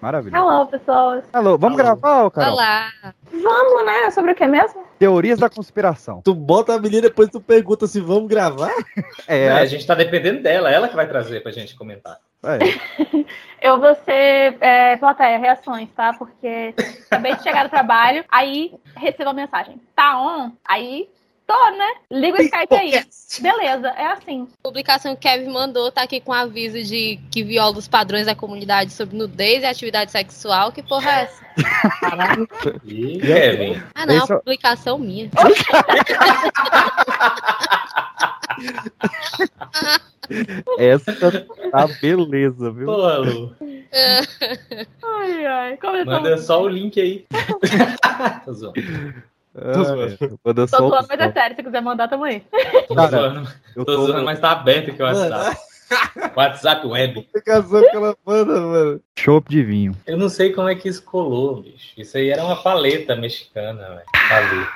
Maravilha. Alô, pessoas. Alô, vamos Alô. gravar, ô, Carol? Olá. Vamos, né? Sobre o que mesmo? Teorias da conspiração. Tu bota a menina e depois tu pergunta se vamos gravar? É, É, a gente tá dependendo dela, ela que vai trazer pra gente comentar. é. Eu vou ser é, plateia, reações, tá? Porque acabei de chegar do trabalho, aí recebo a mensagem. Tá on? Aí tô, né? Liga o Skype aí. Beleza, é assim. Publicação que Kevin mandou tá aqui com aviso de que viola os padrões da comunidade sobre nudez e atividade sexual. Que porra é essa? Kevin. Ah, não, é Esse é- uma publicação minha. Essa tá beleza, viu? Pô, Lu, Ai, ai. Manda só o link aí. Tô zoando. Zoando. é. Manda Tô zoando, mas é sério. Se quiser mandar, tamo aí. Tô Cara, zoando, Eu tô zoando, mas tá aberto aqui o WhatsApp. WhatsApp web. Explicação que ela manda, mano. Chopp de vinho. Eu não sei como é que isso colou, bicho. Isso aí era uma paleta mexicana, velho. Ali.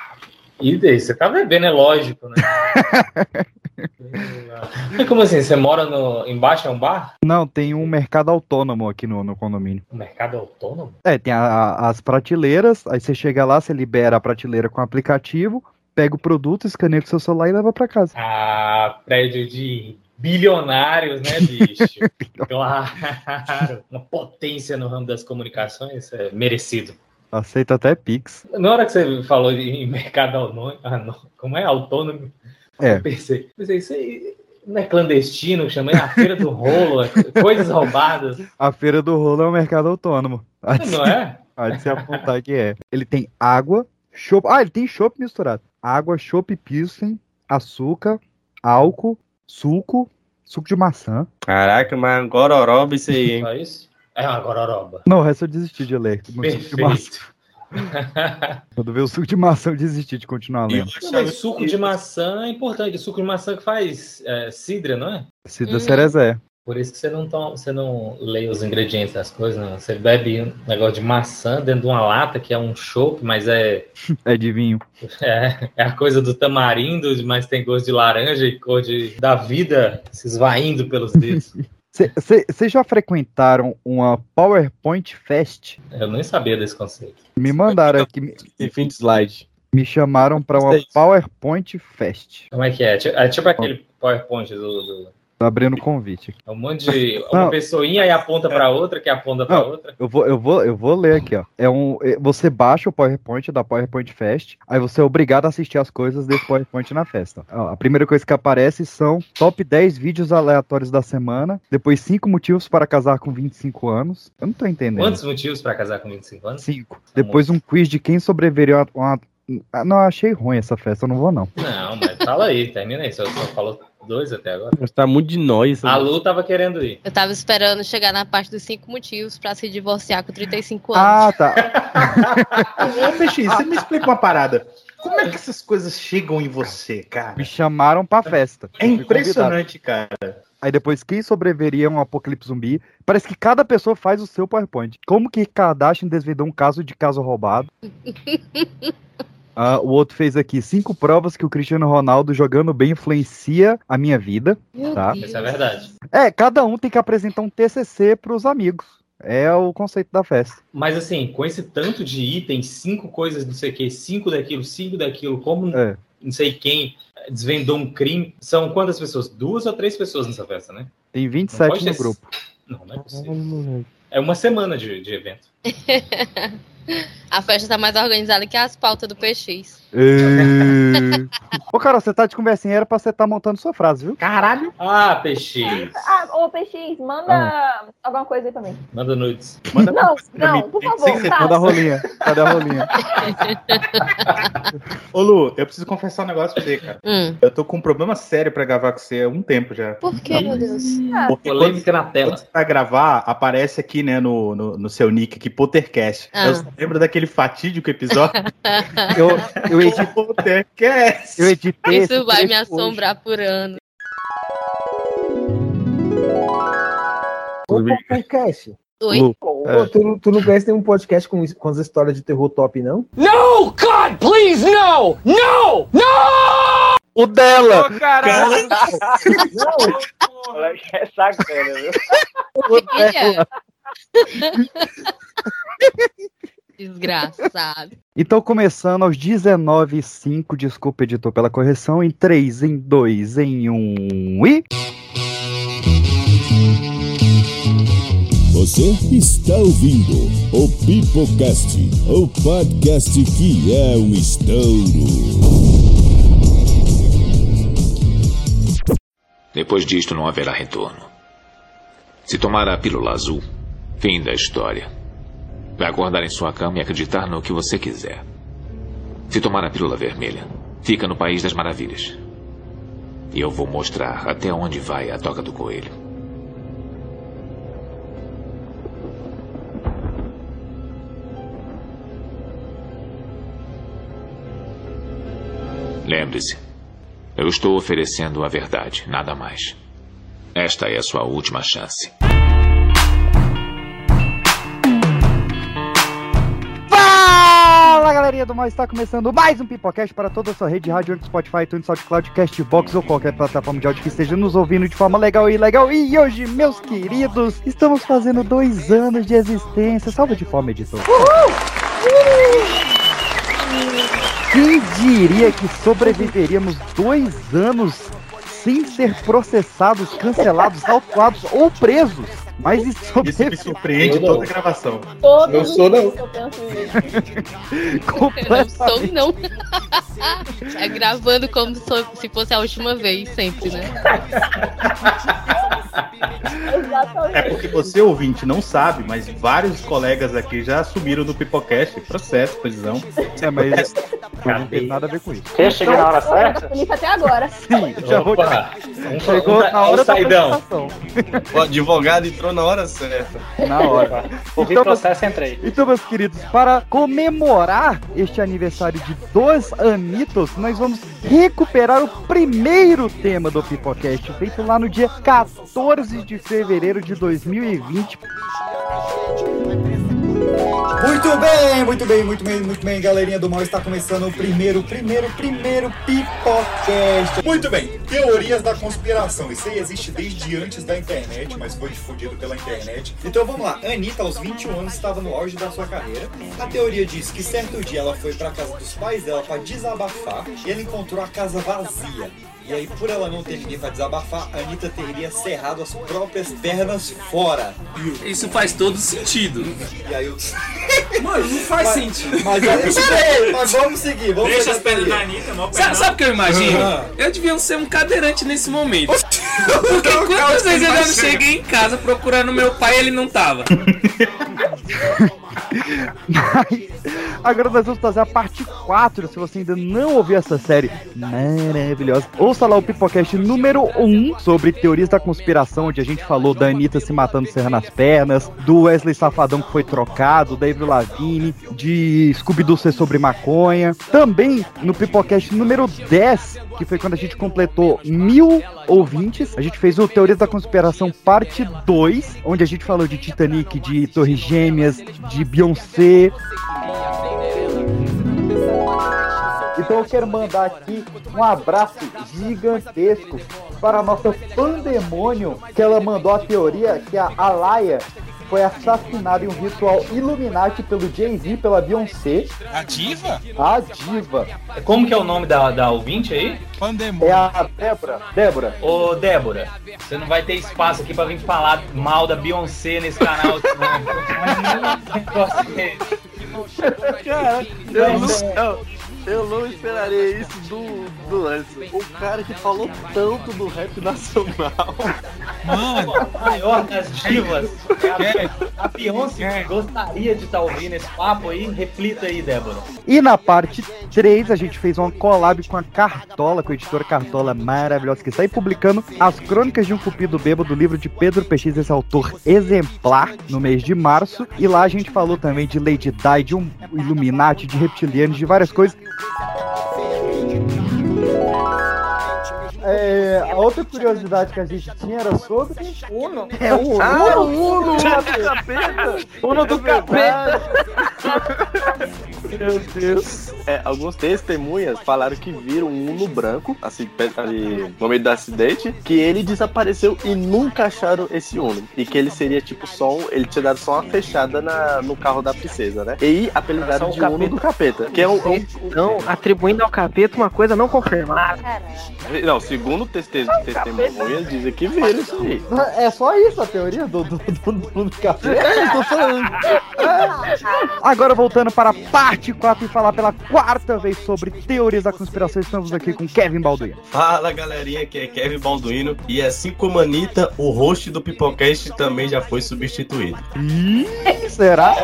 E daí, você tá bebendo, é lógico, né? Como assim? Você mora no... embaixo é um bar? Não, tem um mercado autônomo aqui no, no condomínio. Um mercado autônomo? É, tem a- a- as prateleiras, aí você chega lá, você libera a prateleira com o aplicativo, pega o produto, escaneia com o seu celular e leva pra casa. Ah, prédio de bilionários, né, bicho? claro. Uma potência no ramo das comunicações, é merecido. Aceita até Pix. Na hora que você falou em mercado autônomo, ah, como é autônomo? É. Eu pensei, pensei, isso aí não é clandestino, chamei a feira do rolo, é coisas roubadas. A feira do rolo é um mercado autônomo. Há de, Não é? há de se apontar que é. Ele tem água, chopp. Ah, ele tem chopp misturado. Água, chopp pilsen, açúcar, álcool, suco, suco de maçã. Caraca, mas gororoba isso aí, hein? Só isso? É uma gororoba. Não, o resto eu desisti de ler. Perfeito. Quando veio o suco de maçã, eu desisti de continuar lendo. Não, mas suco de maçã é importante. Suco de maçã que faz é, cidra, não é? Cida Uhum. Cerezé. Por isso que você não, toma, você não lê os ingredientes das coisas, não. Você bebe um negócio de maçã dentro de uma lata, que é um chopp, mas é, É de vinho. é, é a coisa do tamarindo, mas tem gosto de laranja e cor de, da vida se esvaindo pelos dedos. Vocês já frequentaram uma PowerPoint Fest? Eu nem sabia desse conceito. Me mandaram aqui, me- Tem fim de slide. me chamaram para uma. PowerPoint Fest. Como é que é? É tipo aquele PowerPoint do. do Tô abrindo o convite. aqui. é um monte de. Uma Não. pessoinha e aponta pra outra, que aponta pra Não. outra. Eu vou, eu vou, eu vou ler aqui, ó. É um, é- você baixa o PowerPoint da PowerPoint Fest, aí você é obrigado a assistir as coisas desse PowerPoint na festa. Ó, a primeira coisa que aparece são top 10 vídeos aleatórios da semana, depois 5 motivos para casar com 25 anos. Eu não tô entendendo. Quantos motivos pra casar com 25 anos? 5. Depois um quiz de quem sobreviveria a uma. Não, achei ruim essa festa, eu não vou não. Não, mas fala aí, termina aí. Você só falou dois até agora. Mas tá muito de nós. A Lu tava querendo ir. Eu tava esperando chegar na parte dos cinco motivos pra se divorciar com 35 anos. Ah, tá. Ô, Peixe, você me explica uma parada. Como é que essas coisas chegam em você, cara? Me chamaram pra festa. É convidado. impressionante, cara. Aí depois, quem sobreviveria a um apocalipse zumbi? Parece que cada pessoa faz o seu PowerPoint. Como que Kardashian desvendou um caso de caso roubado? Ah, o outro fez aqui cinco provas que o Cristiano Ronaldo jogando bem influencia a minha vida. Meu tá. Deus. Isso é verdade. É, cada um tem que apresentar um TCC pros amigos. É o conceito da festa. Mas assim, com esse tanto de itens, cinco coisas, não sei o que, cinco daquilo, cinco daquilo, como É. não sei quem desvendou um crime. São quantas pessoas? Duas ou três pessoas nessa festa, né? Tem Não 27 pode no ter- grupo. Não, não é possível. É uma semana de, de evento. A festa tá mais organizada que as pautas do PX. Ê. Ô, Carol, você tá de conversinha, era pra você estar montando sua frase, viu? Caralho. Ah, peixe. Ah, ô, PX, manda alguma coisa aí pra mim. Manda nudes. Manda Não, não, mim. por favor, tá. Cadê a rolinha? Cadê a rolinha? Ô, Lu, eu preciso confessar um negócio pra você, cara. Hum. Eu tô com um problema sério pra gravar com você há um tempo já. Por que, meu Deus? Porque quando, Polêmica na quando tela. você vai gravar, aparece aqui, né, no, no, no seu nick aqui, Pottercast. Ah. Eu só lembro daquele fatídico episódio Eu, eu, editei, Pottercast. eu editei Isso vai me trecho hoje. assombrar por ano. Ô, podcast. Oi? Lu, É. tu, não- tu não conhece nenhum podcast com, com as histórias de terror top, não? O dela! Não, É sacana, viu? O dela! Desgraçado. Então, começando aos 19 e 5, desculpa, editor, pela correção, em 3, em 2, em 1 e... Você está ouvindo o Pipocast, o podcast que é um estouro. Depois disto não haverá retorno. Se tomar a pílula azul, fim da história. Vai acordar em sua cama e acreditar no que você quiser. Se tomar a pílula vermelha, fica no País das Maravilhas. E eu vou mostrar até onde vai a toca do coelho. Lembre-se, eu estou oferecendo a verdade, nada mais. Esta é a sua última chance. Galerinha do mal, está começando mais um Pipocast para toda a sua rede de rádio, Spotify, iTunes, SoundCloud, Castbox ou qualquer plataforma de áudio que esteja nos ouvindo de forma legal e legal. E hoje, meus queridos, estamos fazendo dois anos de existência. Salva de forma, editor. Quem diria que sobreviveríamos dois anos sem ser processados, cancelados, autuados ou presos? Mas isso Isso me surpreende não. toda a gravação. Todos Não sou, não. eu penso isso. Não completamente. sou, não. É gravando como se fosse a última vez, sempre, né? Exatamente. É porque você, ouvinte, não sabe, mas vários colegas aqui já assumiram do Pipocast. Processo, prisão. É, mas não tem nada a ver com isso. Quer chegar na hora certa? Polícia até agora. Sim, já vou. Opa, um, Chegou um, na hora da saidão. O advogado entrou na hora certa. Na hora. Ouvi Então, processo, entrei. Então, meus queridos, para comemorar este aniversário de dois anitos, nós vamos recuperar o primeiro tema do Pipocast, feito lá no dia 14 de fevereiro de 2020. Muito bem, muito bem, muito bem, muito bem, galerinha do mal. Está começando o primeiro, primeiro, primeiro Pipocast. Muito bem, teorias da conspiração. Isso aí existe desde antes da internet, mas foi difundido pela internet. Então vamos lá. Anitta, aos 21 anos, estava no auge da sua carreira. A teoria diz que certo dia ela foi para casa dos pais dela para desabafar e ela encontrou a casa vazia. E aí, por ela não ter ninguém para desabafar, a Anitta teria cerrado as próprias pernas fora. Isso faz todo sentido. E aí, eu... Mano, não faz Mas- sentido. Mas, aí, mas vamos seguir, vamos Deixa as a pernas da Anitta, mó Sabe, sabe o que eu imagino? Ah. Eu devia ser um cadeirante nesse momento. Porque quantas vezes eu não cheguei em casa procurando meu pai e ele não tava? Mas agora nós vamos fazer a parte 4. Se você ainda não ouviu essa série maravilhosa, ouça lá o Pipocast número 1 sobre teorias da conspiração, onde a gente falou da Anitta se matando serrando as pernas, do Wesley Safadão que foi trocado, da Avril Lavigne, de Scooby-Doo ser sobre maconha. Também no Pipocast número 10, que foi quando a gente completou mil ouvintes, a gente fez o Teorias da Conspiração parte 2, onde a gente falou de Titanic, de Torres Gêmeas, de Beyoncé. Então eu quero mandar aqui um abraço gigantesco para a nossa pandemônio, que ela mandou a teoria que a Alaya foi assassinada em um ritual Illuminati pelo Jay-Z, pela Beyoncé, A diva? a diva. Como que é o nome da, da ouvinte aí? Pandemônio. É a Débora. Débora. Ô, Débora, você não vai ter espaço aqui pra vir falar mal da Beyoncé nesse canal. não. Negócio desse. Cara, eu não, eu não esperaria isso do, do Lance. O cara que falou tanto do rap nacional. Mano, A maior das divas. É a, a Beyoncé gostaria de estar ouvindo esse papo aí. Reflita aí, Débora. E na parte 3 a gente fez uma collab com a Cartola, com a editora Cartola maravilhosa, que está aí publicando as crônicas de um cupido bêbado do livro de Pedro PX, esse autor exemplar, no mês de março. E lá a gente falou também de Lady Di, de um Illuminati, de reptilianos, de várias coisas vez acontecer. É, a outra curiosidade que a gente tinha era sobre Uno. É o Uno. Ah, o Uno! O capeta! Uno do capeta. Meu Deus. É, alguns testemunhas falaram que viram um Uno branco, assim, perto ali, no meio do acidente, que ele desapareceu e nunca acharam esse Uno. E que ele seria tipo só um, ele tinha dado só uma fechada na, no carro da princesa, né? E apelidaram de Uno do capeta. Que é um, é um- Não, atribuindo ao capeta uma coisa não confirmada. Não, segundo teste- testemunhas, dizem que viram isso aí. É só isso a teoria do, do, do, do, do café? É, eu tô falando. Agora voltando para a parte 4 e falar pela quarta vez sobre teorias da conspiração, estamos aqui com Kevin Balduino. Fala galerinha, aqui é Kevin Balduino e assim como a Anitta, o host do Pipocast também já foi substituído. Será?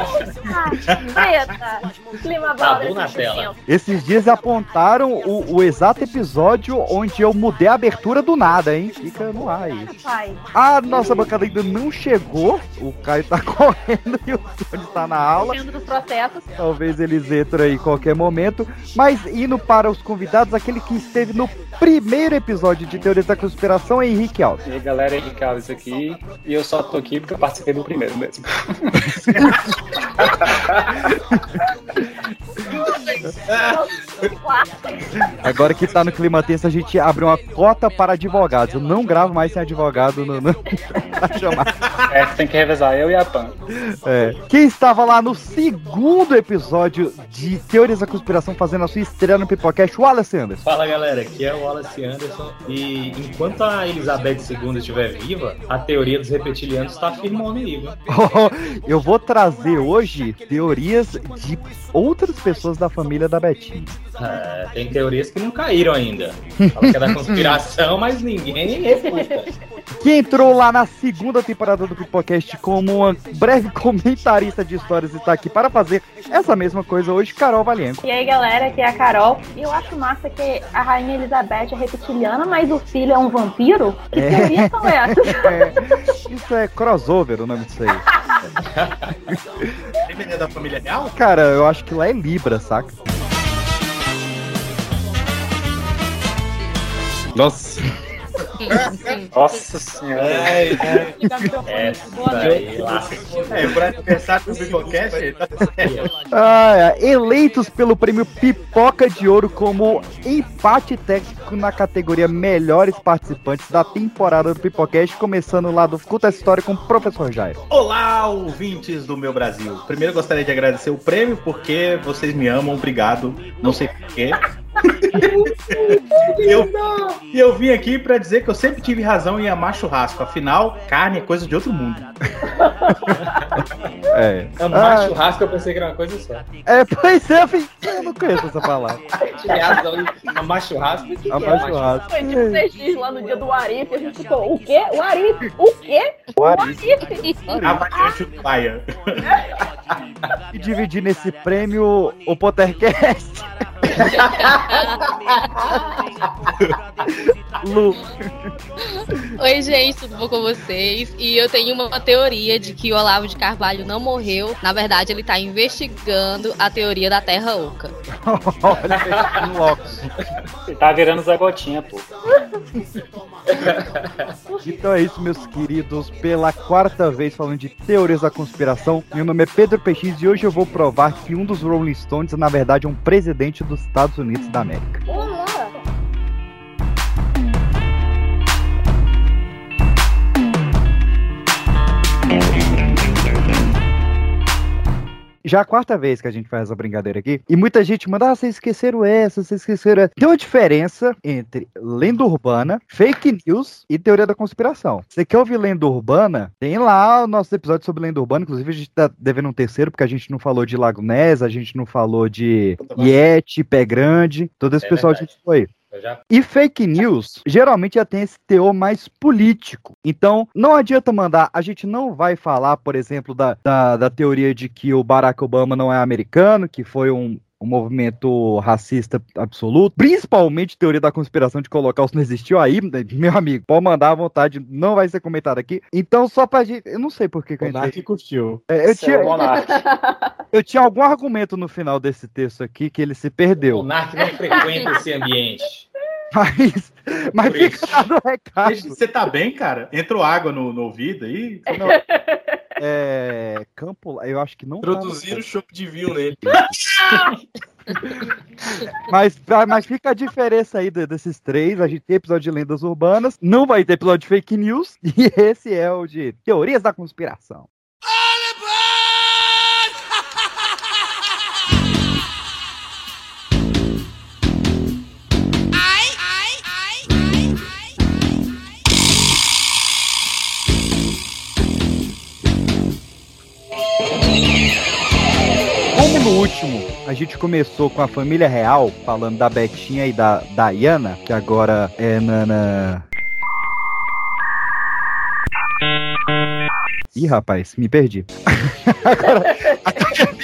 Eita, clima bom na tela. Esses dias apontaram o, o exato episódio onde eu mudei a abertura do nada, hein? Fica no ar aí. A nossa bancada ainda não chegou, o Caio tá correndo e o Tony tá na aula. Talvez eles entrem aí em qualquer momento. Mas indo para os convidados, aquele que esteve no primeiro episódio de Teorias da Conspiração é Henrique Alves. E aí, galera, Henrique Alves aqui. E eu só tô aqui porque eu participei do primeiro mesmo. Agora que tá no clima tenso, a gente abre uma cota para advogados. Eu não gravo mais sem advogado no, no... pra chamar. É, tem que revezar eu e a Pan. É. Quem estava lá no segundo episódio de Teorias da Conspiração fazendo a sua estreia no Pipocast, o Alessandro. Fala galera, aqui é o Wallace Anderson e enquanto a Elizabeth II estiver viva, a teoria dos reptilianos está firmando aí, viu? Eu vou trazer hoje teorias de outras pessoas da família da Betinha. É, tem teorias que não caíram ainda. Fala que é da conspiração, mas ninguém refuta. Que entrou lá na segunda temporada do Pipocast como uma breve comentarista de histórias e está aqui para fazer essa mesma coisa hoje, Carol Valienco. E aí, galera, aqui é a Carol. E eu acho massa que a Rainha Elizabeth é reptiliana, mas o filho é um vampiro? Que É. teorias são essas? Isso é crossover o nome disso aí. É da família real? Cara, eu acho que lá é Libra, saca? Nossa. Nossa senhora. É, é. Lá. É, por aniversário do tá certo. Ah, é. eleitos pelo prêmio Pipoca de Ouro como empate técnico na categoria Melhores Participantes da temporada do Pipocast, começando lá do essa História com o Professor Jairo. Olá, ouvintes do meu Brasil. Primeiro gostaria de agradecer o prêmio porque vocês me amam, obrigado. Não sei porquê. E eu, e eu vim aqui pra dizer que eu sempre tive razão em amar churrasco. Afinal, carne é coisa de outro mundo. É. Amar Ah, churrasco eu pensei que era uma coisa só. é, pois é, eu não conheço essa palavra. Tive razão em amar churrasco. O que que é Amar churrasco. Foi tipo CX lá no dia do Arif, a gente ficou, o quê? O Arif? O quê? O Arif. Avaliante do Paia. E dividir nesse prêmio o Pottercast. Lu. Oi, gente, tudo bom com vocês? E eu tenho uma teoria de que o Olavo de Carvalho não morreu. Na verdade, ele tá investigando a teoria da Terra Oca. Olha, um óculos. Ele tá virando Zé Gotinha, pô. Então é isso, meus queridos. Pela quarta vez falando de teorias da conspiração. Meu nome é Pedro PX e hoje eu vou provar que um dos Rolling Stones, na verdade, é um presidente dos Estados Unidos da Tamek. Já é a quarta vez que a gente faz essa brincadeira aqui. E muita gente manda, ah, vocês esqueceram essa, vocês esqueceram essa. Tem uma diferença entre lenda urbana, fake news e teoria da conspiração. Você quer ouvir lenda urbana? Tem lá o nosso episódio sobre lenda urbana. Inclusive, a gente tá devendo um terceiro, porque a gente não falou de Lago Ness, a gente não falou de Yeti, Pé Grande. Todo esse É pessoal a verdade. gente foi. E fake news geralmente já tem esse teor mais político. Então, não adianta mandar. A gente não vai falar, por exemplo, da, da, da teoria de que o Barack Obama não é americano, que foi um. Um movimento racista absoluto, principalmente teoria da conspiração de colocar os não existiu aí, meu amigo, pode mandar à vontade, não vai ser comentado aqui. Então, só pra gente. Eu não sei por que, que. Monark curtiu. É, eu, tinha, monarca. eu tinha algum argumento no final desse texto aqui que ele se O perdeu. Monark não frequenta esse ambiente. Mas, mas Por fica dado o recado. Você tá bem, cara? Entrou água no, no ouvido aí? é, Campo, eu acho que não. tá Introduziram o chopp de vinho nele. Mas, mas fica a diferença aí de- desses três. A gente tem episódio de lendas urbanas, não vai ter episódio de fake news, e esse é o de teorias da conspiração. Último a gente começou com a família real, falando da Betinha e da Diana, que agora é Nana. Ih, rapaz, me perdi. agora,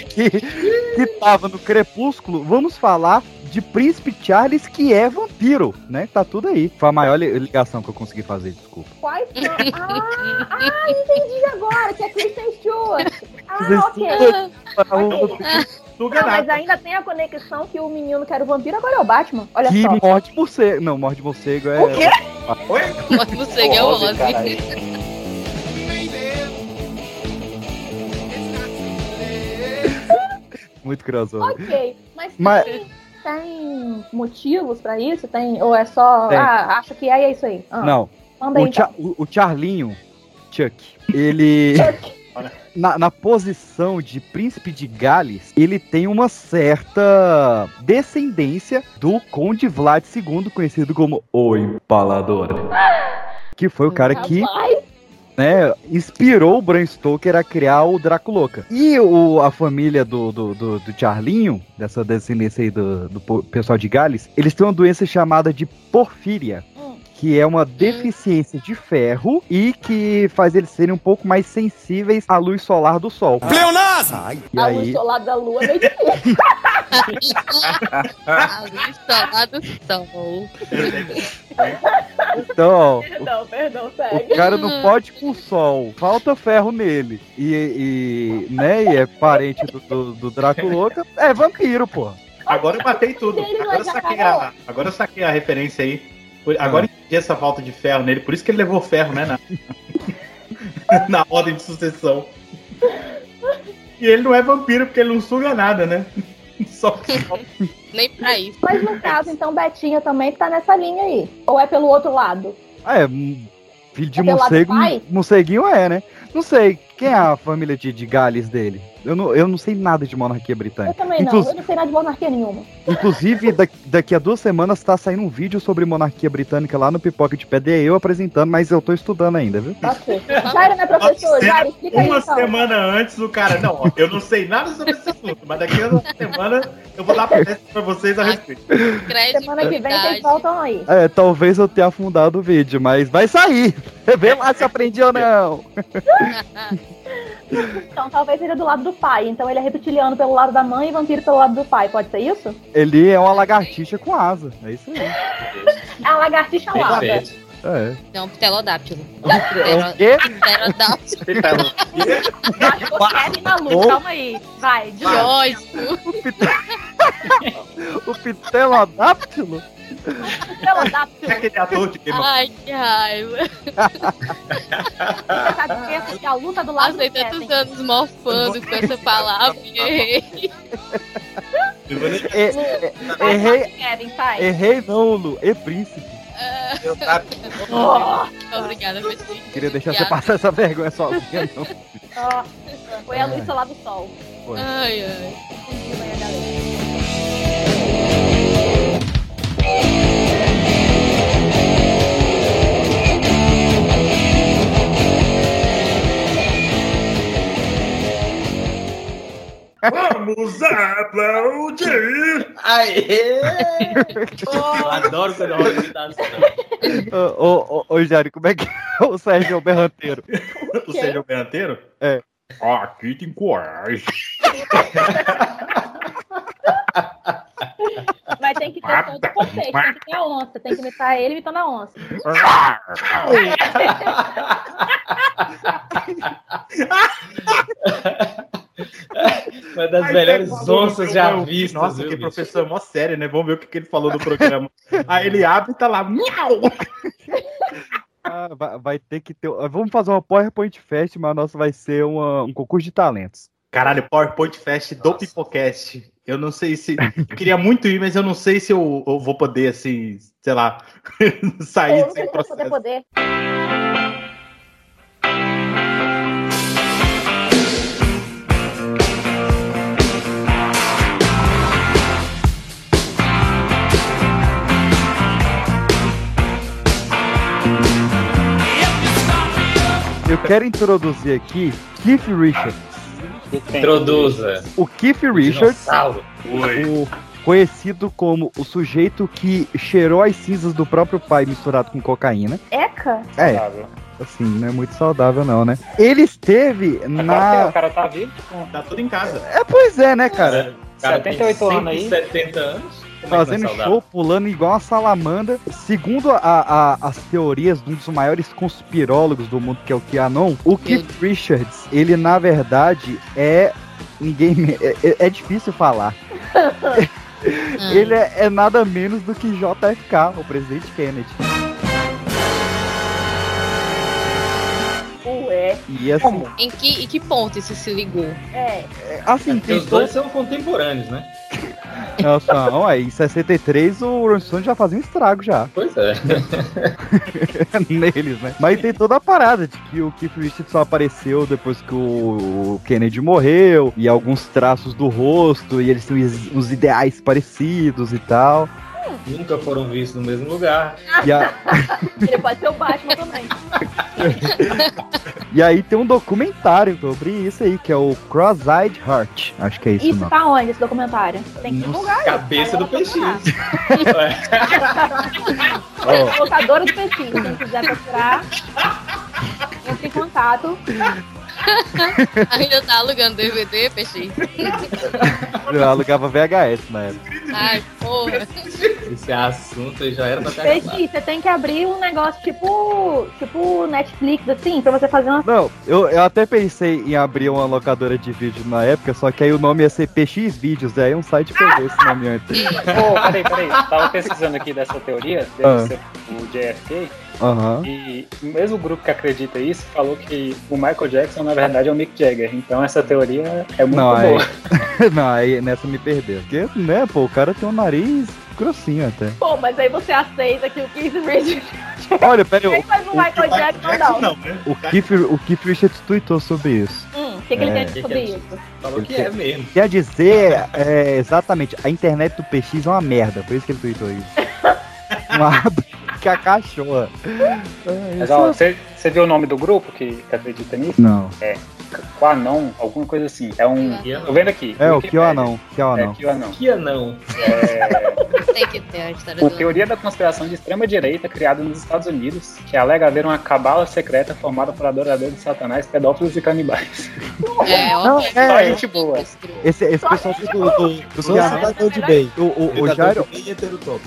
que, que tava no Crepúsculo, vamos falar de Príncipe Charles, que é vampiro, né? Tá tudo aí. Foi a maior li- ligação que eu consegui fazer, desculpa. Quais são? Ah, ah, entendi agora, que é Kristen Stewart. Ah, ok. Não Não, mas ainda tem a conexão que o menino que era o vampiro agora é o Batman. Olha Que só. morde morcego. Não, morde morcego é. O quê? Oi? Morde morcego é o Ozzy. Muito crossover. Ok, mas, Mas- Tem, tem motivos pra isso? Tem, ou é só, Tem. ah, acha que é, e é isso aí? Ah, Não. Manda aí, O, Cha- o- o Charlinho, Chuck, ele. Na, na posição de príncipe de Gales, ele tem uma certa descendência do Conde Vlad II, conhecido como o Empalador. Que foi o cara que né, inspirou o Bram Stoker a criar o Draculaca. E o, a família do, do, do, do Charlinho, dessa descendência aí do, do pessoal de Gales, eles têm uma doença chamada de porfíria. Que é uma deficiência de ferro e que faz eles serem um pouco mais sensíveis à luz solar do sol. Pleonasmo! E a luz aí, solar da lua é meio difícil. A luz solar do sol. então, ó, perdão, perdão, O cara não pode com o sol, falta ferro nele. E, e, né, e é parente do, do, do Draculaca, é vampiro, pô. Agora eu matei tudo. Agora eu saquei a, agora eu saquei a referência aí. Agora eu entendi essa falta de ferro nele. Por isso que ele levou ferro, né? Na, na ordem de sucessão. E ele não é vampiro porque ele não suga nada, né? Só Nem pra isso. Mas no caso, então, Betinha também tá nessa linha aí. Ou é pelo outro lado? Ah, é, hum, filho de É morcego, morceguinho é, né? Não sei, quem é a família de, de Gales dele? Eu não, eu não sei nada de monarquia Eu britânica. também não. Inclu- Eu não sei nada de monarquia nenhuma. Inclusive, da- daqui a duas semanas tá saindo um vídeo sobre monarquia britânica lá no Pipoca de Pedra, é eu apresentando, mas eu tô estudando ainda, viu? Ok. Jairo, né, professor? Jairo, explica aí, Uma então. semana antes o cara, não, ó, eu não sei nada sobre esse assunto, mas daqui a uma semana eu vou dar palestra pra vocês a respeito. Semana que vem vocês voltam aí. É, talvez eu tenha afundado o vídeo, mas vai sair. Vê lá se aprendi ou não. Então talvez seja do lado do pai. Então ele é reptiliano pelo lado da mãe e vampiro pelo lado do pai. Pode ser isso? Ele é uma lagartixa com asa. É isso aí. É a lagartixa lá. É. É um pterodáptilo. É o quê? Pterodáptilo. O Kevin maluco, calma aí. Vai, de novo. O pterodáptilo? É aquele ator de Game of Ai, que raiva. Você sabe o quê? Porque a luta do lado Passei do Kevin. tantos anos morfando com essa palavra e errei. É, é, errei, errei não, Lu. É príncipe. Obrigada, Betinho. Queria deixar você passar essa vergonha sozinha, não. Foi a luz solar do sol. Foi. Ai, ai. Vamos aplaudir! Aê! Eu adoro quando rola imitação. Ô, ô, ô, Jário, como é que é o Sérgio Berranteiro? O Sérgio Berranteiro? É. Aqui tem coragem. Mas tem que ter todo o contexto. Tem que ter a onça. Tem que imitar ele imitando a onça. Uma das Ai, melhores falou onças já vistas. Nossa, viu, que bicho? professor mó sério, né? Vamos ver o que, que ele falou no programa. Aí ele abre e tá lá, miau! Ah, vai, vai ter que ter. Vamos fazer uma PowerPoint Fest, mas a nossa vai ser uma- um concurso de talentos. Caralho, PowerPoint Fest do Pipocast. Eu não sei se. Eu queria muito ir, mas eu não sei se eu, eu vou poder, assim, sei lá, sair Eu não sei sem se vai poder processo. poder. Eu quero introduzir aqui Introduza. O Keith Richards, Dinossauro. o conhecido como o sujeito que cheirou as cinzas do próprio pai misturado com cocaína. Eca? É, assim, não é muito saudável não, né? Ele esteve que na... o cara tá vivo. Tá tudo em casa. É, pois é, né, cara? O cara 78 tem anos aí. 170 anos. Como é é Fazendo show, pulando igual uma salamandra. Segundo a- a- as teorias de um dos maiores conspirólogos do mundo, que é o Keanon, o Keith Richards, ele na verdade é. Ninguém. É, é- é difícil falar. ele é, é nada menos do que JFK, o presidente Kennedy. Ué. E assim, Em que, em que ponto isso se ligou? É. é, assim tem os dois são contemporâneos, né? Nossa, não, aí em 63 o Rolling Stone já fazia um estrago já. Pois é. neles, né? Mas tem toda a parada de que o Keith Richards só apareceu depois que o Kennedy morreu, e alguns traços do rosto, e eles têm uns ideais parecidos e tal. Nunca foram vistos no mesmo lugar. E, a- Ele pode ser o Batman também. e aí tem um documentário sobre isso aí, que é o Cross-Eyed Heart. Acho que é isso, Isso não. tá onde, esse documentário? Tem que divulgar isso. Cabeça do PX. Ó, Locadora do PX. Quem quiser procurar, entre em contato. Ainda tá alugando DVD, peixe? eu alugava VHS na época. Ai, porra. Esse assunto já era pra ter. PX, você tem que abrir um negócio tipo, tipo Netflix, assim, pra você fazer uma. Não, eu, eu até pensei em abrir uma locadora de vídeo na época, só que aí o nome ia ser PX Vídeos, aí um site pegou esse nome antes. Pô, peraí, peraí. Tava pesquisando aqui dessa teoria, deve Ah. ser o JFK, Aham. e o mesmo grupo que acredita isso falou que o Michael Jackson, na verdade, é o Mick Jagger. Então essa teoria é muito Não, aí, boa. não, aí nessa me perdeu. Porque, né, pô, o cara tem um nariz grossinho até. Pô, mas aí você aceita que o Keith Richards Olha, pera aí, faz Michael Jackson, não. né? o, o, Keith, o Keith Richards tweetou sobre isso. Hum, o que, que ele É. tem a dizer sobre isso? Falou que é mesmo. Quer dizer, é, exatamente, a internet do PX é uma merda, por isso que ele tweetou isso. Uma que a cachorra. É, Mas isso- ó, você você viu o nome do grupo que, que acredita nisso? Não. É Quanon, alguma coisa assim. É um. Tô vendo aqui. É, o Wikipedia. QAnon, QAnon. É, QAnon. Que não. Tem que ter a história Uma do. teoria da conspiração de extrema direita criada nos Estados Unidos, que alega haver uma cabala secreta formada por adoradores de satanás, pedófilos e canibais. É, Não, ok. Só é, gente boa. esse, esse pessoal do, do, do cidadão de bem. O, o, o Jairo,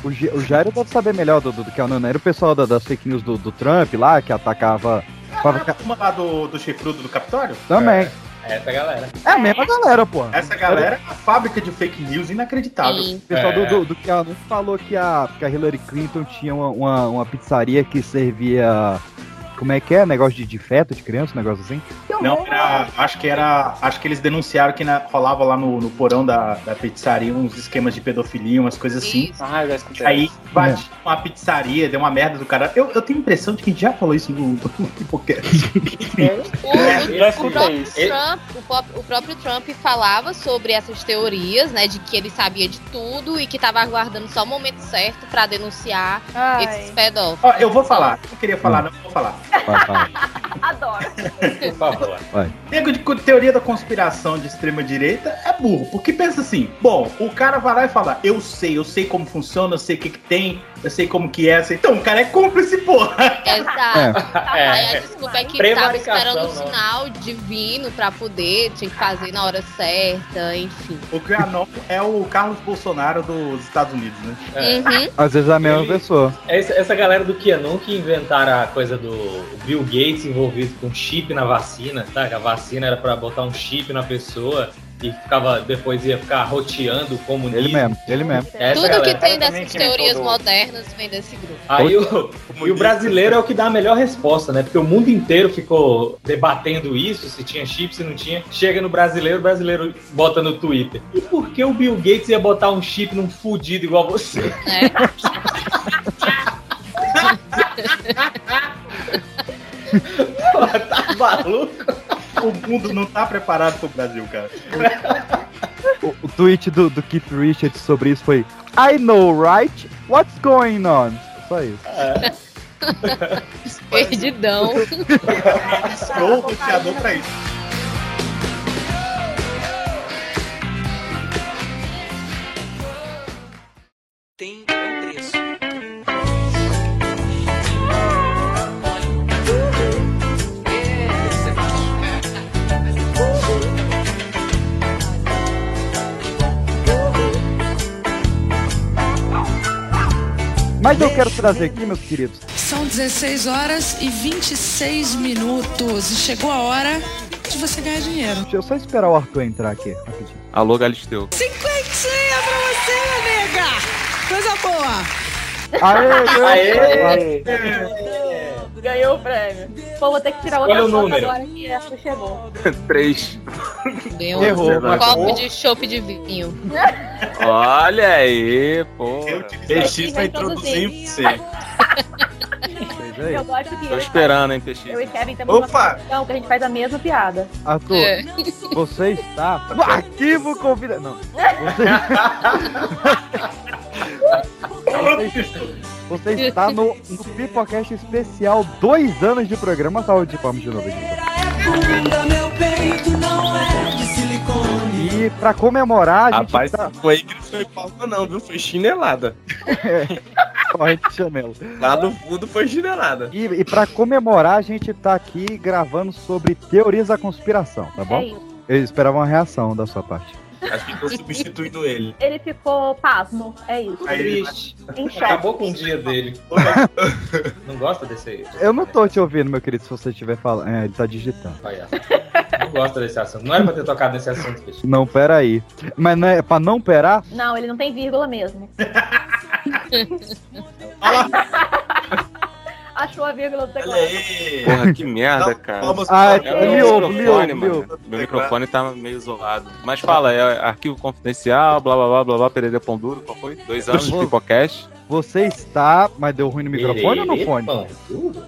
o, o Jairo deve saber melhor do, do, do QAnon, né? Era o pessoal da- das fake news do, do Trump lá, que atacava. Ah, uma lá do, do chifrudo do Capitólio? Também. É essa galera. É a mesma galera, pô. Essa galera é a fábrica de fake news inacreditável. Sim. O pessoal É. do, do, do QAnon falou que a, que a Hillary Clinton tinha uma, uma, uma pizzaria que servia. Como é que é? Negócio de, de feto de criança, um negócio assim? Não, era, acho que era. Acho que eles denunciaram que na- rolava lá no, no porão da, da pizzaria uns esquemas de pedofilia, umas coisas assim. Isso. Ah, eu já escutei. Aí bati uma pizzaria, deu uma merda do cara. Eu, eu tenho a impressão de que a gente já falou isso no, no podcast. O, o- Já o próprio. Trump, falava sobre essas teorias, né? De que ele sabia de tudo e que tava aguardando só o momento certo pra denunciar esses Ai, pedófilos. Ó, eu vou falar. Eu queria falar, não vou falar. Vai, vai, adoro. Por favor. vai. Nego de teoria da conspiração de extrema direita é burro, porque pensa assim, bom, o cara vai lá e fala, eu sei, eu sei como funciona, eu sei o que, que tem, eu sei como que é, sei. então o cara é cúmplice, porra. Exato. É. Aí a desculpa é que tava esperando um não. sinal divino pra poder, tinha que fazer na hora certa, enfim. O QAnon é o Carlos Bolsonaro dos Estados Unidos, né? É. Uhum. Às vezes é a mesma Ele- pessoa. Essa, essa galera do QAnon que inventaram a coisa do Bill Gates envolvido com chip na vacina, tá? Que a vacina era pra botar um chip na pessoa e ficava, depois ia ficar roteando o comunismo. Ele mesmo, ele mesmo. Essa Tudo que galera. tem também dessas que teorias todo- modernas vem desse grupo. Aí o, e o brasileiro é o que dá a melhor resposta, né? Porque o mundo inteiro ficou debatendo isso, se tinha chip, se não tinha. Chega no brasileiro, o brasileiro bota no Twitter. E por que o Bill Gates ia botar um chip num fudido igual você? Pô, tá maluco? O mundo não tá preparado pro Brasil, cara. O, o tweet do, do Keith Richards sobre isso foi I know, right? What's going on? Só isso. Perdidão. Sou o roteador pra isso. Tem um preço. Mas eu quero trazer aqui, meus queridos, São 16 horas e 26 minutos. E chegou a hora de você ganhar dinheiro. deixa eu só esperar o Arthur entrar aqui, rapidinho. Alô, Galisteu. Cinquentinha pra você, nega! Coisa boa! Aê, Aê! Ganhou o prêmio. Pô, vou ter que tirar outra Escolhe o foto número. agora que essa chegou. Três. Ganhou Errou, um copo de chopp de vinho. Olha aí, pô. PX vai introduzir em você. Aí. Eu gosto que Tô esperando, hein, PX. eu e Kevin temos Opa! uma que a gente faz a mesma piada. Arthur, É. você está no arquivo convida. Não. Você... Você está no, no Pipocast especial, dois anos de programa. Salve de palmas de novo. gente. E pra comemorar, a gente Rapaz, tá... foi que não foi palma não, viu? Foi chinelada. Corrente de chinelo. Lá no fundo foi chinelada. E, e pra comemorar, a gente tá aqui gravando sobre teorias da conspiração, tá É bom? isso. Eu esperava uma reação da sua parte. Acho que tô substituindo ele. Ele ficou pasmo. É isso. Triste. Em choque. Acabou com o dia dele. Não gosta desse aí? Eu não tô te ouvindo, meu querido, se você estiver falando. É, ele tá digitando. Não gosta desse assunto. Não era pra ter tocado nesse assunto, peixe. Não, pera aí. Mas não é pra não perar? Não, ele não tem vírgula mesmo. Achou a vírgula do teclado. Porra, que merda, cara. Ah, É meu microfone, ouve, me mano. Meu microfone tá meio isolado. Mas fala, é arquivo confidencial, blá blá blá blá blá, Pereira Pão Duro, qual foi? Dois anos de Pipocast. Você está. Mas deu ruim no microfone ou no fone? Pão?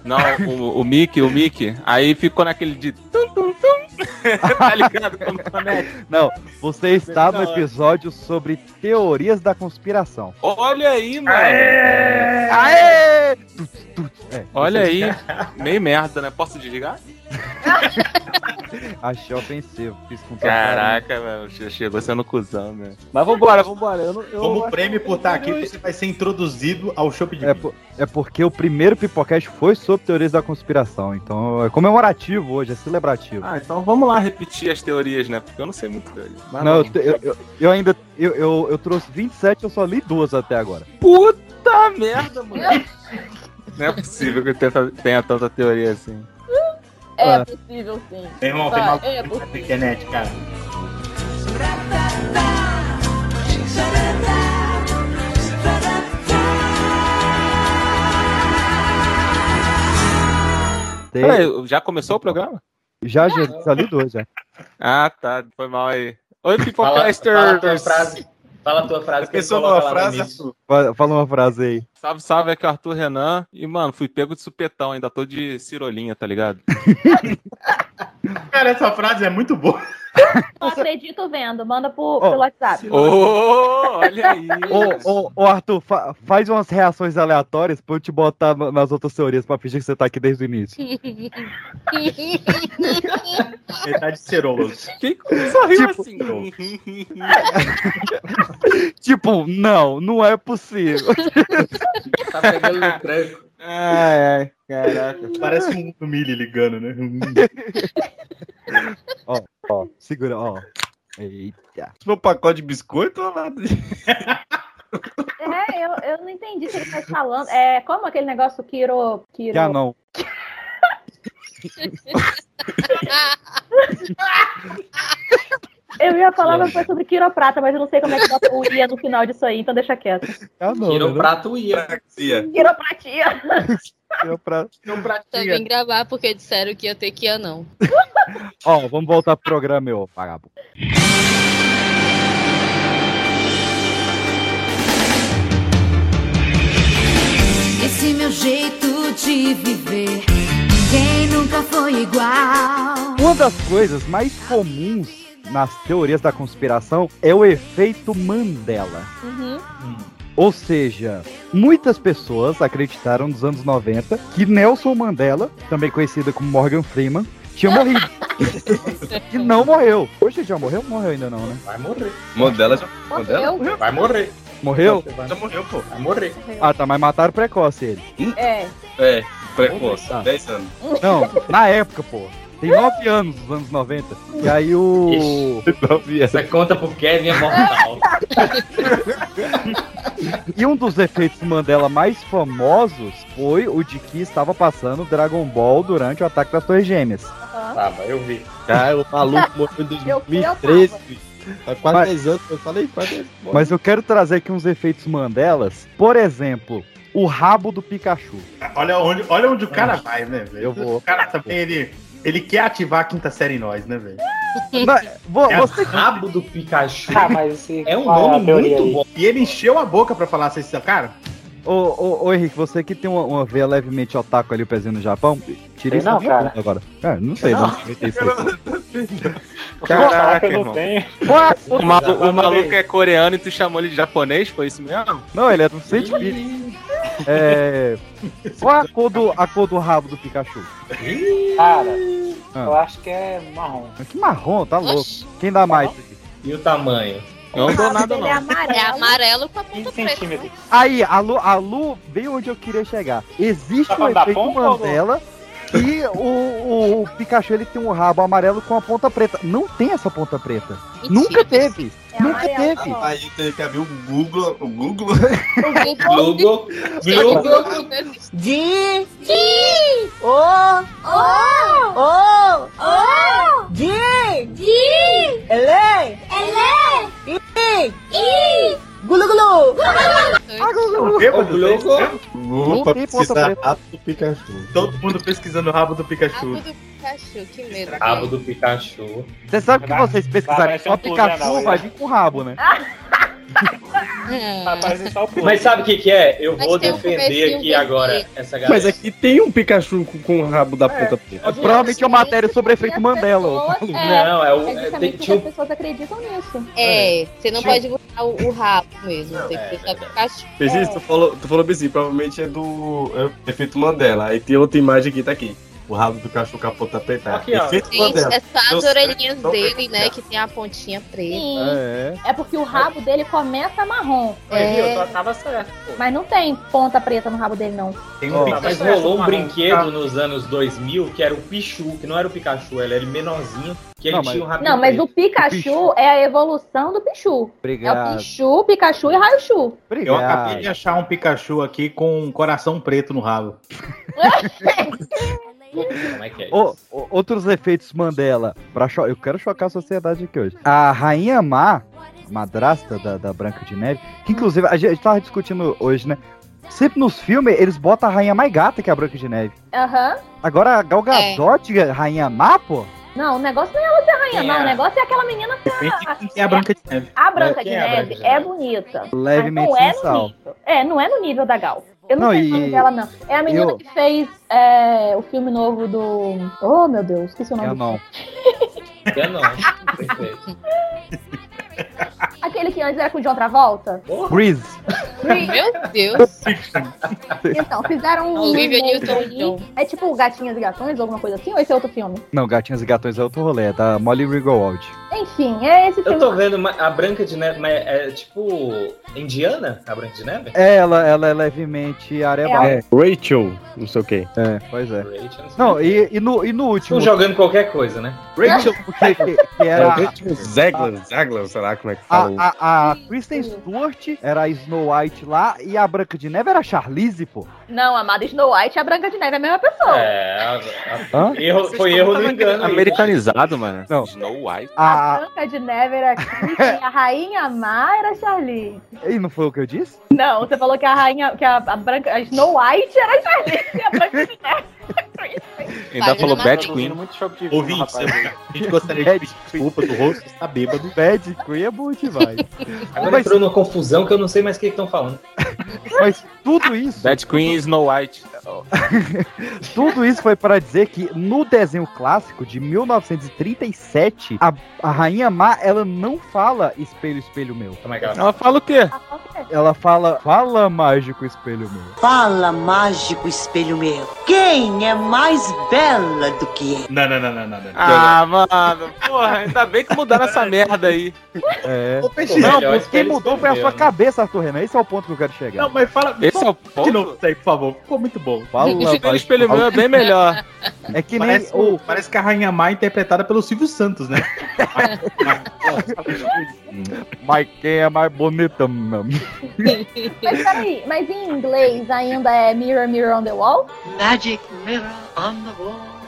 Não, o, o Mickey, o Mickey. Aí ficou naquele de. Tum, tum, tum. tá ligado? Quando conecta. Não, você está no é. episódio sobre teorias da conspiração. Olha aí, mano. Aê! Tuts, tuts. É, Olha aí. Meio merda, né? Posso desligar? achei ofensivo. Fiz com Caraca, velho. che- Chegou sendo cuzão, né? Mas vambora, vambora. Eu não, eu Como prêmio por estar aqui, você vai ser introduzido ao Shop de É, por- é porque o primeiro Pipocast foi sobre teorias da conspiração. Então é comemorativo hoje, é celebrativo. Ah, então vamos lá repetir as teorias, né? Porque eu não sei muito teoria. Mas não, eu, eu, eu- eu ainda. Eu, eu, eu trouxe 27, eu só li duas até agora. Puta merda, mano. Não é possível que eu tenha, tenha tanta teoria assim. É Ah. possível, sim. Meu irmão, tem maluco é na internet, cara. Tem- Peraí, já começou o programa? Já, já, já li duas já. Ah, tá. Foi mal aí. Oi, Fala, Pipocasters! fala a tua frase. Fala a tua frase. que Pensou numa no frase? Fala fala uma frase aí. Salve, salve, aqui é o Arthur Renan. E, mano, fui pego de supetão, ainda tô de cirolinha, tá ligado? Cara, essa frase é muito boa. Não acredito vendo. Manda pro, Ó, pelo WhatsApp. Ô, olha aí! Ô, ô, Arthur, fa- faz umas reações aleatórias pra eu te botar nas outras teorias pra fingir que você tá aqui desde o início. Ele tá de cerolas. Quem sorriu Tipo- assim? Tipo, não, não é possível. Tá pegando no tranco. Ai, ai, caraca. Parece um Mili ligando, né? ó, ó, segura, ó. Eita. Se for um pacote de biscoito ou nada? É, eu, eu não entendi o que ele tá falando. É, como aquele negócio Kiro. Kiro... Já não. Eu ia falar uma coisa sobre quiroprata, mas eu não sei como é que bota o ia no final disso aí, então deixa quieto. Ah, não. Quiroprato ia. Quiropratia. Também gravar porque disseram que ia ter que ir não. Ó, vamos voltar pro programa, meu vagabundo. Esse meu jeito de viver, ninguém nunca foi igual. Uma das coisas mais comuns nas teorias da conspiração é o efeito Mandela. Uhum. Ou seja, muitas pessoas acreditaram nos anos 90 que Nelson Mandela, também conhecido como Morgan Freeman, tinha morrido. e não morreu. Hoje já morreu? Morreu ainda não, né? Vai morrer. Modela já. Modela? Vai morrer. Morreu? Já morreu, pô. Vai morrer. Ah, tá, mas mataram precoce ele. É. É, precoce. Tá. 10 anos. Não, na época, pô. Tem 9 anos, nos anos 90. E aí o. Essa conta pro Kevin é mortal. E um dos efeitos Mandela mais famosos foi o de que estava passando Dragon Ball durante o ataque das Torres Gêmeas. Tava, eu vi. Cara, o maluco morreu em 2013. bicho. Há quase Mas- 10 anos, eu falei quase 10 anos. Mas eu quero trazer aqui uns efeitos Mandelas. Por exemplo, o rabo do Pikachu. Olha onde, olha onde o cara vai, né, velho? Eu vou. O cara também, ele, ele quer ativar a quinta série em nós, né, velho? É você Rabo do Pikachu. Ah, mas É um nome muito aí? bom. E ele encheu a boca pra falar assim, cara, Ô, ô, ô, Henrique, você que tem uma, uma veia levemente otaku ali, o pezinho no Japão, tira isso não, cara. agora. É, não sei, não. aí. Caraca, eu não irmão. tenho. O, malu- o maluco é coreano e tu chamou ele de japonês? Foi isso mesmo? Não, ele é do científico. É. Qual é a cor do, a cor do rabo do Pikachu? Cara, Ah. eu acho que é marrom. Que marrom, tá louco. Quem dá mais? E o tamanho? Não dou nada, Ele é não. amarelo. É amarelo com a 15 ponta preta. centímetros. Aí, a Lu, a Lu veio onde eu queria chegar. Existe Tá o da efeito Mandela e o, o, o Pikachu ele tem um rabo amarelo com a ponta preta. Não tem essa ponta preta. Mentira. Nunca teve. É Nunca amarelo, teve. ó. Aí teve que abrir o Google. O Google. Globo. Globo. Di, di, o, o, o, o, di, di, ele, ele, i, i, gulu gulu. o. Google Não pra tem ponta precisar preta. rápido do Pikachu. todo mundo pesquisando o rabo do Rabo Pikachu. Pikachu, que medo. Rabo do Pikachu. Você sabe que vocês pesquisarem só um Pikachu, vai né? vir com rabo, né? Tá. Mas sabe o que, que é? Eu Mas vou tem um defender comecinho aqui agora essa galera. Mas aqui tem um Pikachu com, com o rabo da ponta preta. Provavelmente é uma matéria sobre efeito Mandela. pessoas- É, Não, é o. é é, tem, tinha as pessoas acreditam nisso. É, você não Tinha- pode botar o, o rabo mesmo. Tem é, que botar o Pikachu. Fez isso? Tu falou, tu falou assim, provavelmente é do é efeito Mandela. Aí tem outra imagem aqui, tá aqui. O rabo do cachorro com a ponta preta. Aqui, ó. Gente, é só as Eu orelhinhas dele, né? Que tem a pontinha preta. Sim. É. É porque o rabo dele começa marrom. Aí, viu? É, Eu tava certo, pô. Mas não tem ponta preta no rabo dele, não. Tem um Mas Pikachu. rolou um marrom. brinquedo nos anos 2000 que era o Pichu, que não era o Pikachu, ele era menorzinho, que ele Não, mas- tinha um rabinho Não, mas preto. o Pikachu é a evolução do Pichu. É o Obrigado. Pichu, Pikachu e Raichu. Eu Obrigado. acabei de achar um Pikachu aqui com um coração preto no rabo. Como é que é outros efeitos Mandela. Pra cho- Eu quero chocar a sociedade aqui hoje. A Rainha Má, madrasta da, da Branca de Neve, que inclusive a gente tava discutindo hoje, né? Sempre nos filmes eles botam a rainha mais gata que a Branca de Neve. Aham. Agora a Gal Gadot, rainha má, pô? Não, o negócio não é ela ser rainha, Quem não. é? O negócio é aquela menina de quem tem a Branca de Neve. A Branca É, de é a Neve Branca de é Neve? bonita. Levemente mas não é no nível. É, não é no nível da Gal. Eu não, Não, sei o nome dela, não. É a menina eu- que fez é, o filme novo do. Oh, meu Deus, esqueci o nome Eu não. Eu não. Perfeito. Aquele que antes era com o John Travolta. Grease. Meu Deus. Então, fizeram um. Olivia aí. É tipo Gatinhas e Gatões, alguma coisa assim, ou esse é outro filme? Não, Gatinhas e Gatões é outro rolê, é da Molly Ringwald. Enfim, é esse Eu tô vendo a Branca de Neve, mas é tipo indiana, a Branca de Neve? Ela, ela é levemente arebal. É, Rachel, não sei o que. É, pois é. Rachel, não sei. Não, e, e no, e no último. Estão jogando qualquer coisa, né? Rachel, porque que, que era. Rachel Zegler, Zegler, sei lá como é que A, fala. a, a Kristen Stewart era a Snow White lá e a Branca de Neve era a Charlize, pô. Não, amada Snow White e a Branca de Neve é a mesma pessoa. É, a- a- Hã? erro, foi erro no engano. aí. Americanizado, mano. Não. Snow White. A, a- Branca de Neve era a Rainha Má era Charlie. E não foi o que eu disse? Não, você falou que a rainha, que a, a branca, a Snow White era Charlie e a Branca de Neve Ainda falou Bad Queen. Ouvintes, a gente gostaria de pedir desculpa do rosto, está bêbado. Bad Queen é bom demais. Agora entrou numa confusão que eu não sei mais o que estão falando. Mas tudo isso. Bad Queen e Snow White. Tudo isso foi para dizer que no desenho clássico de 1937, a, a Rainha Má, ela não fala espelho, espelho meu. Ela fala o quê? Ela fala, fala mágico espelho meu. Fala, mágico espelho meu. Quem é mais bela do que eu? Não, não, não, não, não. não. Ah, mano, porra, ainda bem que mudaram essa merda aí. É. Peixe, Não, melhor porque quem mudou foi a sua né? cabeça, Arthur Renan. Esse é o ponto que eu quero chegar. Não, mas fala. Esse só é o De ponto? novo, isso aí, por favor. Ficou muito bom. Fala, Espelho, espelho meu é bem melhor. É que nem Parece, o. o- parece que a Rainha Má é interpretada pelo Silvio Santos, né? Mas quem é mais bonita mesmo? Mas peraí, mas em inglês ainda é Mirror, Mirror on the Wall? Magic mirror on the wall.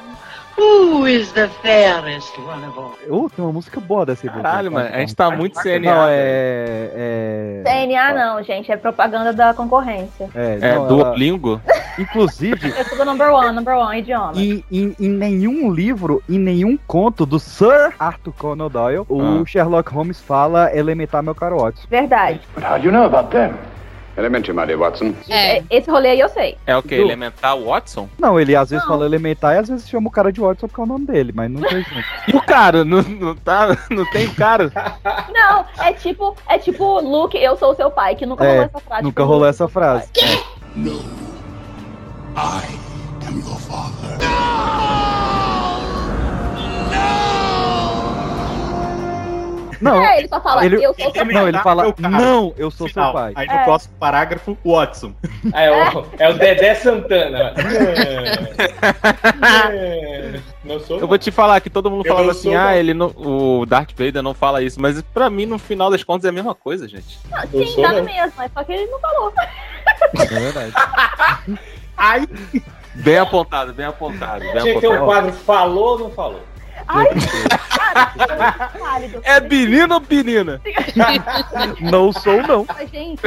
Who is the fairest one of all? Oh, tem uma música boa dessa aí. Caralho, mano, a gente tá muito CNA. Não, é. É. CNA não, gente, é propaganda da concorrência. É, É, não, ela- Duolingo? Inclusive, Eu sou do number one, number one, idioma. em, em, em nenhum livro, em nenhum conto do Sir Arthur Conan Doyle, o Ah. Sherlock Holmes fala elementar meu caro Watson. Verdade. But how do you know about them? Elementary, my dear Watson. É, Esse rolê aí eu sei. É o que? Du- Elementar Watson? Não, ele às vezes Não. fala elementar e às vezes chama o cara de Watson porque é o nome dele, mas não tem junto. E o cara? Não, não, tá, não tem o cara? Não, é tipo, é tipo, Luke, eu sou o seu pai, que nunca É, rolou essa frase. nunca rolou essa frase. No. I am your father. Não, É, ele só fala, ele- eu sou seu não, ele pai. fala, cara. não, eu sou Final. seu pai. Aí no É. próximo parágrafo, Watson. Ah, é, o, é o Dedé Santana. É. Não sou. Eu vou te falar que todo mundo Eu falava não assim, sou, ah, não. ele não, o Darth Vader não fala isso, mas pra mim, no final das contas, é a mesma coisa, gente. Não, Eu sim, sou dá não. no mesmo, mas só que ele não falou. É verdade. Aí, Bem apontado, bem apontado, bem Tinha que ter um apontado. quadro falou ou não falou? Ai, cara, é válido. É menino ou menina? Não sou, não. Mas, gente,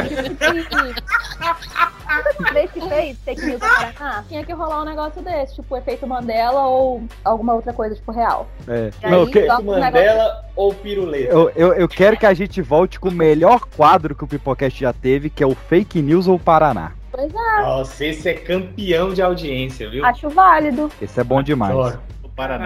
fez fake news no Paraná, tinha que rolar um negócio desse, tipo efeito Mandela ou alguma outra coisa, tipo, real. É. E Não, aí, que- um negócio- Mandela ou piruleta? eu, eu, eu quero que a gente volte com o melhor quadro que o Pipocast já teve, que é o Fake News ou Paraná. Pois é, Nossa, esse é campeão de audiência, viu? acho válido. Esse é bom demais. Adoro.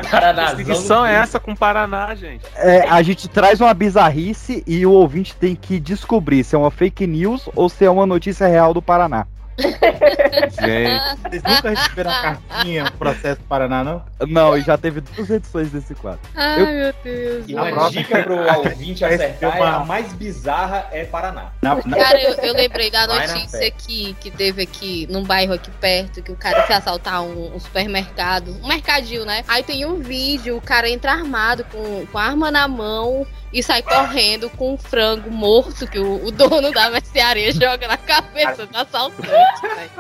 O Paraná. Que é essa com o Paraná, gente? É, a gente traz uma bizarrice e o ouvinte tem que descobrir se é uma fake news ou se é uma notícia real do Paraná. Gente, Vocês nunca receberam a cartinha, processo do Paraná, não? Não, e já teve duas edições desse quadro. Ai, Eu- meu Deus. E uma próxima- dica pro ouvinte Vai acertar receber é uma- a mais bizarra é Paraná. Na, na- Cara, eu, eu lembrei da notícia que, que teve aqui num bairro aqui perto, que o cara foi assaltar um, um supermercado, um mercadinho, né? Aí tem um vídeo, o cara entra armado com, com a arma na mão e sai correndo com um frango morto que o, o dono da mercearia joga na cabeça do assaltante, velho.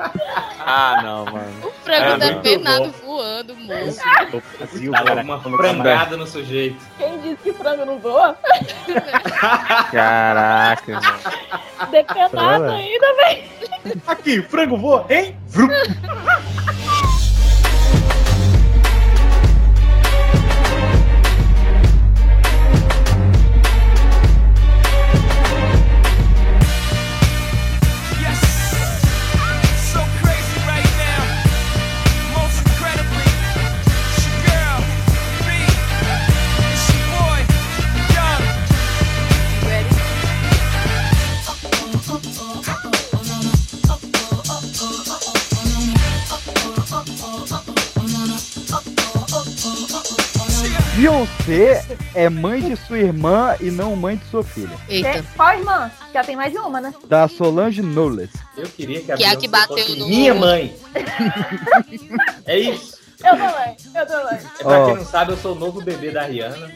ah, não, mano. O frango É, depenado voando, morto. Brasil, Dá cara, uma frangada no sujeito. Quem disse que frango não voa? Caraca, mano. Depenado É. ainda, velho. Aqui, frango voa, hein? Vrum. Beyoncé é mãe de sua irmã e não mãe de sua filha. Eita. Tem- Qual irmã? Já tem mais de uma, né? Da Solange Knowles. Eu queria que a Que é a Beyoncé que bateu fosse no- minha mãe. é isso. Eu também, eu também. É, Pra Ó. quem não sabe, eu sou o novo bebê da Rihanna.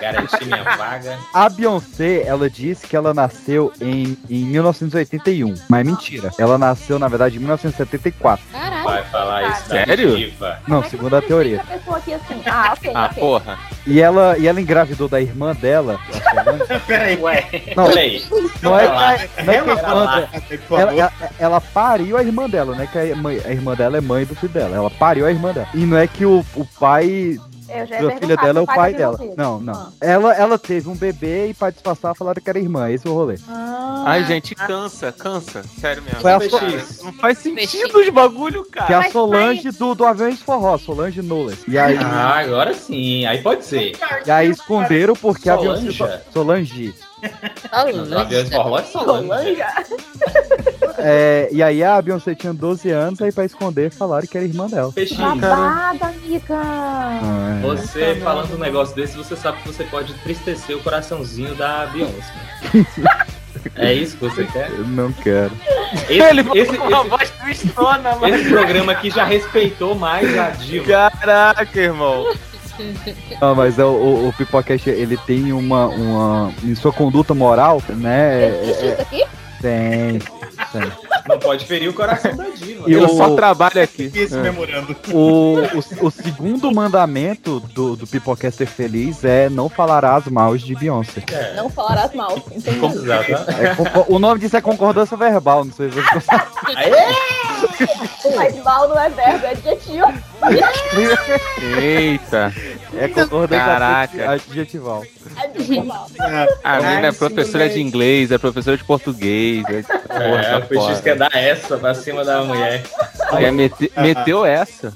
Garanti minha vaga. A Beyoncé, ela disse que ela nasceu em, em 1981. Mas é mentira. Ela nasceu, na verdade, em 1974. Vai falar isso Sério? diva. Não, segundo a teoria. A aqui assim. Ah, ok, Ah, ok. porra. E ela, e ela engravidou da irmã dela. Peraí, Ué, Não, peraí. Não é, não é que irmã lá. dela- ela, ela, ela pariu a irmã dela, não é que a, mãe- a irmã dela é mãe do filho dela. Ela pariu a irmã dela. E não é que o, o pai Eu já ia da filha dela é o pai da dela. Não, não. Ela, ela teve um bebê e pra disfarçar falaram que era irmã. Esse é o rolê. Ah, Ai, gente, cansa, cansa. Sério mesmo. Foi a Cara, Solange. Não faz sentido os bagulho, Que é cara. a Solange do, do Aviões Forró, Solange Knowles. E aí, Ah, agora sim. Aí pode ser. e aí esconderam porque a Solange? Beyoncé. Solange. Os aviões forró é Solange. É, e aí a Beyoncé tinha 12 anos, aí pra esconder falaram que era irmã dela. Peixinho. Babada, amiga. Ah, é. Você falando um negócio desse, você sabe que você pode entristecer o coraçãozinho da Beyoncé. É isso que você quer? Eu não quero. Esse, Ele esse, falou uma esse, voz tristona, mano. esse programa aqui já respeitou mais a diva. Caraca, irmão. Não, mas é o, o, o Pipocast, ele tem uma, uma. Em sua conduta moral, né? é- é- isso aqui? tem. Não pode ferir o coração da diva. E Eu o- só trabalho aqui. Esse É. memorando. O, o, o segundo mandamento do, do Pipocaster Feliz é não falarás mal de Beyoncé. É, Não falarás mal. Entendi. exato. É o nome disso é concordância verbal, não sei se você sabe. Mas mal não é verbo, é adjetivo. Eita. É concordância Caraca. adjetival. A menina é Ai, professora sim, de inglês, é professora de português. É, porra, É, o foda. quer dar essa pra cima da mulher. É, mete- meteu essa.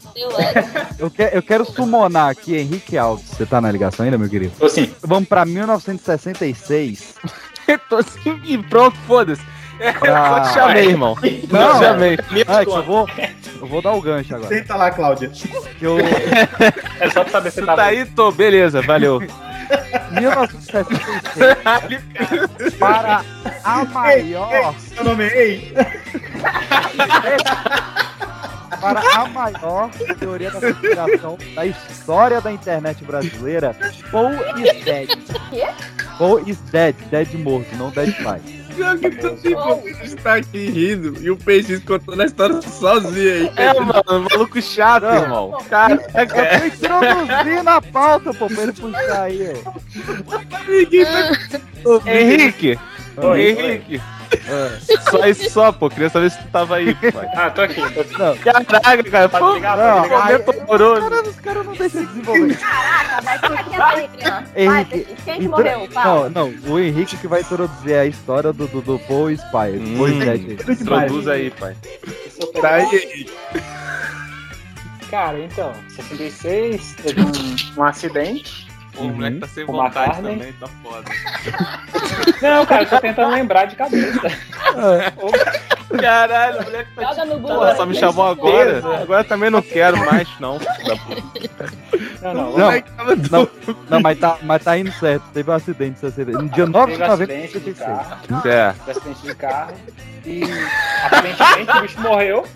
Eu que- eu quero summonar aqui Henrique Alves. Você tá na ligação ainda, meu querido? Tô sim. Vamos pra 1966. Tô assim e pronto, foda-se. É, Ah, eu te chamei, irmão. Não, eu chamei. Ah, é eu vou, eu vou dar o gancho agora. Senta lá, Cláudia. Eu, É só pra saber se tá tá aí, tô, beleza, valeu. 1966 para a maior Seu nome é Ei? para a maior teoria da conspiração da história da internet brasileira, Paul is dead. Quê? Paul is dead, dead morto, não dead pai. Pior que tu tipo, está aqui rindo e o peixe contando a história sozinho aí. É, mano, maluco chato, Não. irmão. Caraca. Eu tô introduzindo a pauta, pô, pra ele puxar aí, ó. Henrique. Oi, Henrique. Só isso só, pô. Queria saber se tu tava aí, pai. Ah, tô aqui, tô aqui. Não, Caraca, cara. Pode Pô, ligar, não, pode ligar. aí- momento horroroso. Cara, os caras não deixam de desenvolver. Caraca, vai ficar quieto aí, Henrique, quem que morreu? Fala. Não, não, o Henrique que vai introduzir a história do, do, do Paul Spy. Hum. Paul Dead. Introduz aí, pai. Tá aí. Cara, então, 66, teve um, um acidente. Pô, o moleque tá sem Com vontade McCartney. também, tá foda. Não, cara, eu tô tentando lembrar de cabeça. Caralho, o moleque tá Joga no Google. Porra, só me chamou agora. Agora também não quero mais, não. Não, não, Não, não, não mas, tá, mas tá indo certo. Teve um acidente, esse acidente. No dia 9 de Teve novembro de acidente de 86. carro, Certo. teve acidente de carro. E aparentemente o bicho morreu.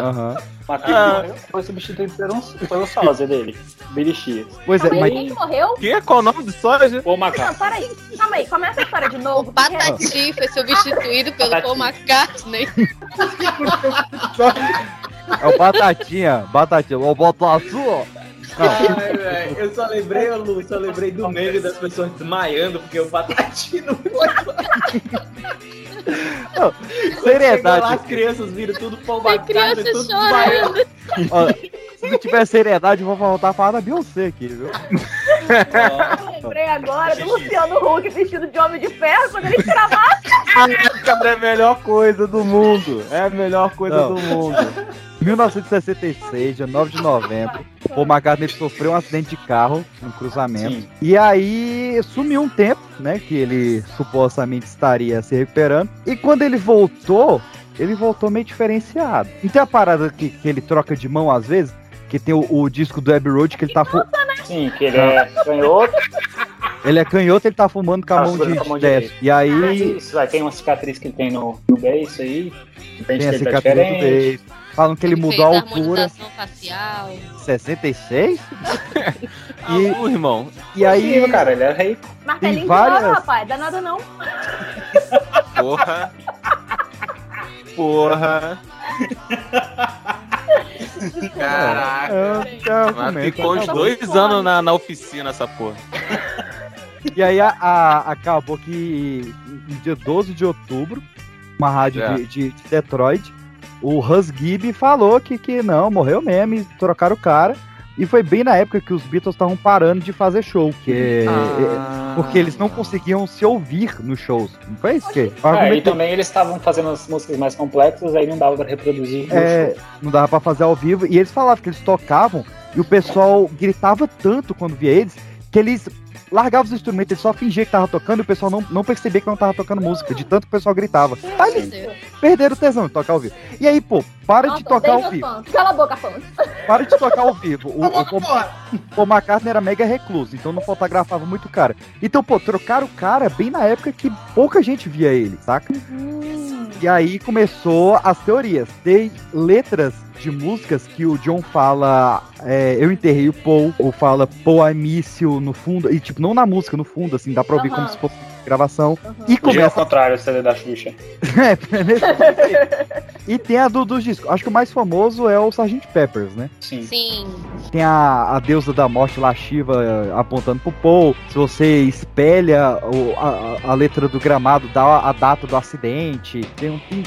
Aham. Matheus Ah. morreu. Foi substituído por um, um sósia dele, Billy Shears. Pois é, aí, mas quem que morreu? Que é qual o nome do sósia? Paul Não, McCartney. para aí. Calma aí, começa a história de novo. porque- Patati foi substituído pelo Patati. Paul McCartney. é o Batatinha. Batatinha. O Botatu, ó. Não, Ai, velho, eu só lembrei, Lu, só lembrei do meme das pessoas desmaiando porque o Patatino foi. não, lá, seriedade. as crianças viram tudo bacana, criança tudo desmaiando. se não tiver seriedade, eu vou voltar a falar da Beyoncé aqui, viu? Eu lembrei agora do Luciano Huck vestido de homem de ferro quando ele tira a máscara. É a melhor coisa do mundo. É a melhor coisa Não. do mundo. 1966, dia 9 de novembro, Paul McCartney sofreu um acidente de carro no cruzamento. Sim. E aí sumiu um tempo, né? Que ele supostamente estaria se recuperando. E quando ele voltou, ele voltou meio diferenciado. Não tem a parada que, que ele troca de mão às vezes? Que tem o, o disco do Abbey Road que ele tá. fu- Sim, que ele é canhoto. Ele é canhoto, ele tá fumando com a Ah, mão de, com a mão de destro. E aí Isso, aí tem uma cicatriz que ele tem no, no beiço aí. Tem a tá cicatriz do diferente. beijo. Falam que ele, Ele mudou a altura. facial. 66? E... o irmão. E aí. Possível, cara, ele é rei. Martelinho Tem de várias- rapaz. Dá nada não. Porra. Porra. Caraca. Mas é, ficou uns tá dois anos na, na oficina essa porra. E aí a- a- acabou que no dia 12 de outubro, uma rádio É. de, de- de Detroit, o Hus Gibb falou que, que não, morreu mesmo, trocaram o cara. E foi bem na época que os Beatles estavam parando de fazer show, que, Ah. é, porque eles não conseguiam se ouvir nos shows. Não foi isso que? É, e também eles estavam fazendo as músicas mais complexas, aí não dava pra reproduzir. É, show. não dava pra fazer ao vivo. E eles falavam que eles tocavam e o pessoal gritava tanto quando via eles que eles largavam os instrumentos, eles só fingiam que tava tocando e o pessoal não, não percebia que não tava tocando música, de tanto que o pessoal gritava. Aí eles perderam o tesão de tocar ao vivo. E aí, pô, para de Nossa, tocar odeio ao vivo. fãs. Cala a boca, fãs. Para de tocar ao vivo. O, o, Paul- Paul McCartney era mega recluso, então não fotografava muito o cara. Então, pô, trocaram o cara bem na época que pouca gente via ele, saca? E aí começou as teorias. Tem letras de músicas que o John fala é, Eu enterrei o Paul, ou fala Paul I miss you no fundo, e tipo, não na música, no fundo, assim, dá pra ouvir como Aham. se fosse gravação. E E ao começa contrário, o CD da Xuxa. é, nesse- e tem a do, dos discos. Acho que o mais famoso é o Sgt. Peppers, né? Sim. Sim. Tem a, a deusa da morte lá, Shiva, apontando pro Paul. Se você espelha o- a, a- letra do gramado, dá a data do acidente. Tem, um- tem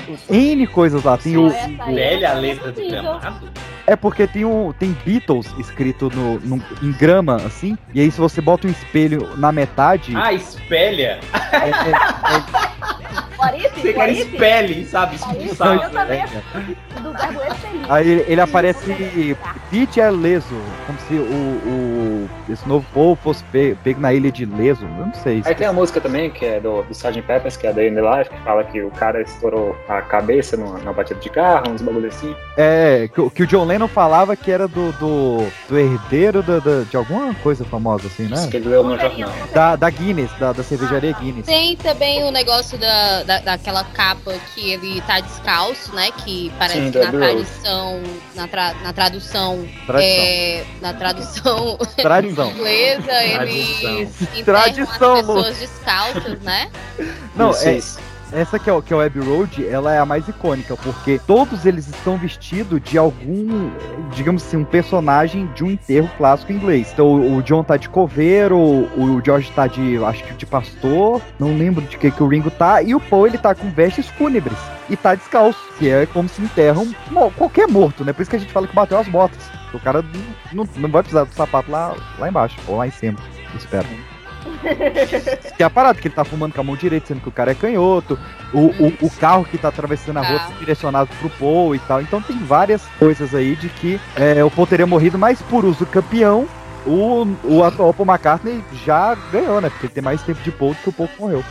N coisas lá. Tem o, Velha a letra do gramado. é porque tem, um, tem Beatles escrito no, no- em grama, assim. E aí, se você bota um espelho na metade. Ah, espelha. Você quer espelhe, sabe? Expulsar. Eu também. Do verbo expelir. Aí ele, ele aparece Pete é leso, como se o, o esse novo povo fosse pe- pego na ilha de leso. Eu não sei. Aí tem a música também, que é do, do Sgt. Peppers, que é in the Life, que fala que o cara estourou a cabeça numa, numa batida de carro, uns bagulho assim. É, que, o- que o John Lennon falava que era do, do, do herdeiro da- da- de alguma coisa famosa, assim, né? Isso que ele leu no jornal. Da, da Guinness, da, da cervejaria Guinness. Tem também o negócio da, da, daquela capa que ele tá descalço, né? Que parece Sim, que na tradução. Na, tra, na tradução. Tradição. é, na tradução Tradição. inglesa, Tradição. eles enterram Tradição, as pessoas descalças, né? Não, Isso, é, isso. essa que é, o- que é o Abbey Road, ela é a mais icônica, porque todos eles estão vestidos de algum, digamos assim, um personagem de um enterro clássico inglês. Então o o John tá de coveiro, o George tá de, acho que de pastor, não lembro de que que o Ringo tá, e o Paul ele tá com vestes fúnebres e tá descalço, que é como se enterram qualquer morto, né? Por isso que a gente fala que bateu as botas. O cara não, não vai precisar do sapato lá, lá embaixo, ou lá em cima, espero. Que é a parada, que ele tá fumando com a mão direita, sendo que o cara é canhoto. O, o, o carro que tá atravessando a rua Carro. direcionado pro Paul e tal. Então tem várias coisas aí de que é, o Paul teria morrido, mas por uso campeão, o, o atual Paul McCartney já ganhou, né? Porque ele tem mais tempo de Paul do que o Paul morreu.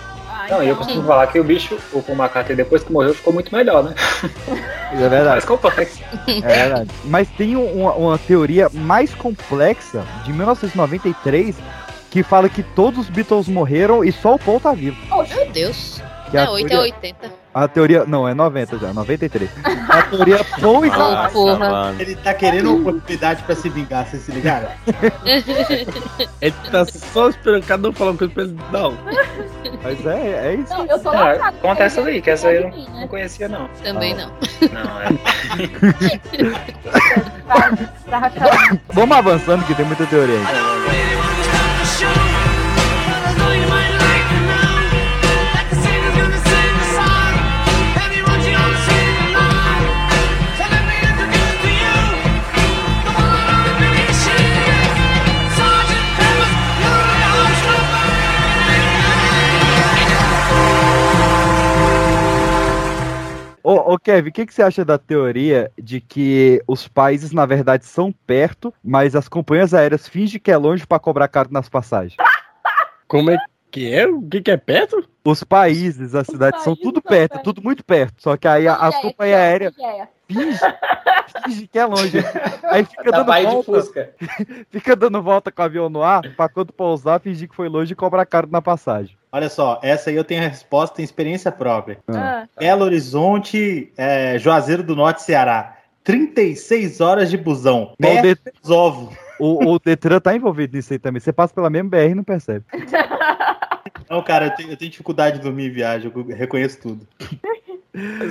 Não, e eu costumo falar que o bicho, o Paul McCartney, depois que morreu, ficou muito melhor, né? É verdade. Mais complexo. É verdade. Mas tem um- uma, uma teoria mais complexa de 1993 que fala que todos os Beatles morreram e só o Paul tá vivo. Meu Deus. Que a Não, 8 é teoria- 80. A teoria. Não, é 90 já, 93. A teoria Paul e Ah, porra. Ele tá querendo oportunidade pra se vingar, vocês se ligaram? Ele tá só esperando cada um falar uma coisa pra ele. Não. Mas é, é isso. Não, eu tô É, lascada. conta essa aí, que essa aí eu não conhecia, não. Também não. Não, é. Vamos avançando que tem muita teoria aí. Ô, ô Kevin, o que, que você acha da teoria de que os países, na verdade, são perto, mas as companhias aéreas fingem que é longe pra cobrar caro nas passagens? Como é que é? O que, que é perto? Os países, as cidades são tudo perto, é tudo muito perto. Só que aí a- as companhias aéreas fingem, fingem que é longe. Aí fica Da dando volta, fica dando volta com o avião no ar, pra quando pousar, fingir que foi longe e cobrar caro na passagem. Olha só, essa aí eu tenho a resposta em experiência própria. Ah. Belo Horizonte, é, Juazeiro do Norte, Ceará. 36 horas de busão. Mas o, Perto Det- dos ovos. o, o Detran tá envolvido nisso aí também. Você passa pela mesma BR e não percebe. Não, cara, eu tenho, eu tenho dificuldade de dormir em viagem, eu reconheço tudo.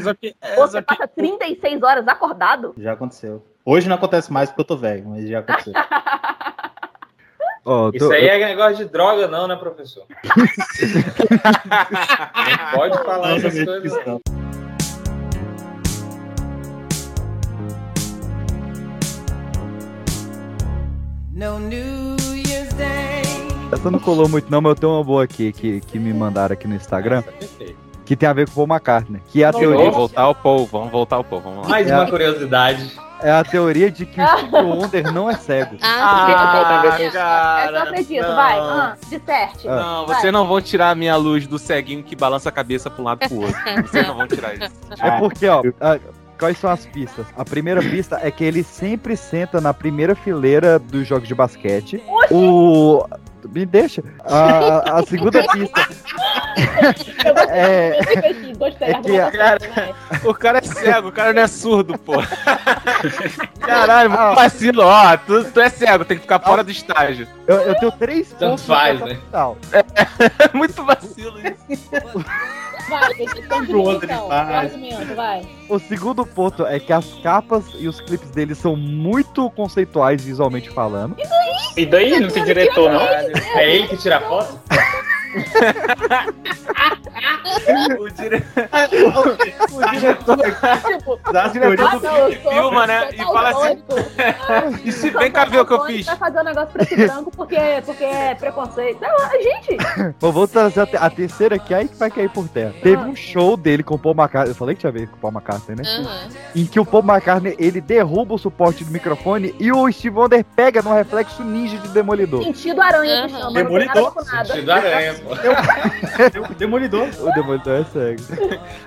Só que, é, Você só que passa 36 horas acordado? Já aconteceu. Hoje não acontece mais porque eu tô velho, mas já aconteceu. Ó, tô- Isso aí é negócio de droga, não, né, professor? não pode falar Não, essas não, coisas. não. No New Year's Day. Essa não colou muito, não, mas eu tenho uma boa aqui que, que me mandaram aqui no Instagram. Que tem a ver com o Paul McCartney. Que é a Vamos teoria. voltar ao povo, vamos voltar ao povo, vamos lá. Mais É. uma curiosidade. É a teoria de que o Steve Wonder não é cego. Ah, Essa eu acredito, não. vai. Ah, disserte. Não, Vai. vocês não vão tirar a minha luz do ceguinho que balança a cabeça pra um lado e pro outro. Vocês não vão tirar isso. É porque, ó, a- quais são as pistas? A primeira pista é que ele sempre senta na primeira fileira dos jogos de basquete. O. Me deixa. A, a segunda pista. É- é que a- argumentação, O cara é cego, o cara não é surdo, pô. Caralho, muito vacilo, ó. Tu, tu é cego, tem que ficar fora do estágio. Eu, eu tenho três Tanto pontos faz, né? É muito vacilo isso. Vai, então. Vai. O segundo ponto é que as capas e os clipes dele são muito conceituais visualmente falando. E daí não tem diretor, não? É ele que tira a foto? O, dire... O diretor. Tipo, as diretor do sou- filma, né? E fala assim. daltônico. E se vem cá ver o que eu Daltônico fiz. Vai fazer um negócio preto e branco porque, porque é preconceito. Não, gente, Bom, vou trazer a, te- a terceira aqui, aí que vai cair por terra. Teve um show dele com o Paul McCartney. Eu falei que tinha a ver com o Paul McCartney, né? Aham. Em que o Paul McCartney ele derruba o suporte do microfone e o Steve Wonder pega no reflexo ninja de demolidor. sentido aranha que Aham. chama. Não nada nada. Sentido aranha, pô. Demolidor. O demolidor é cego.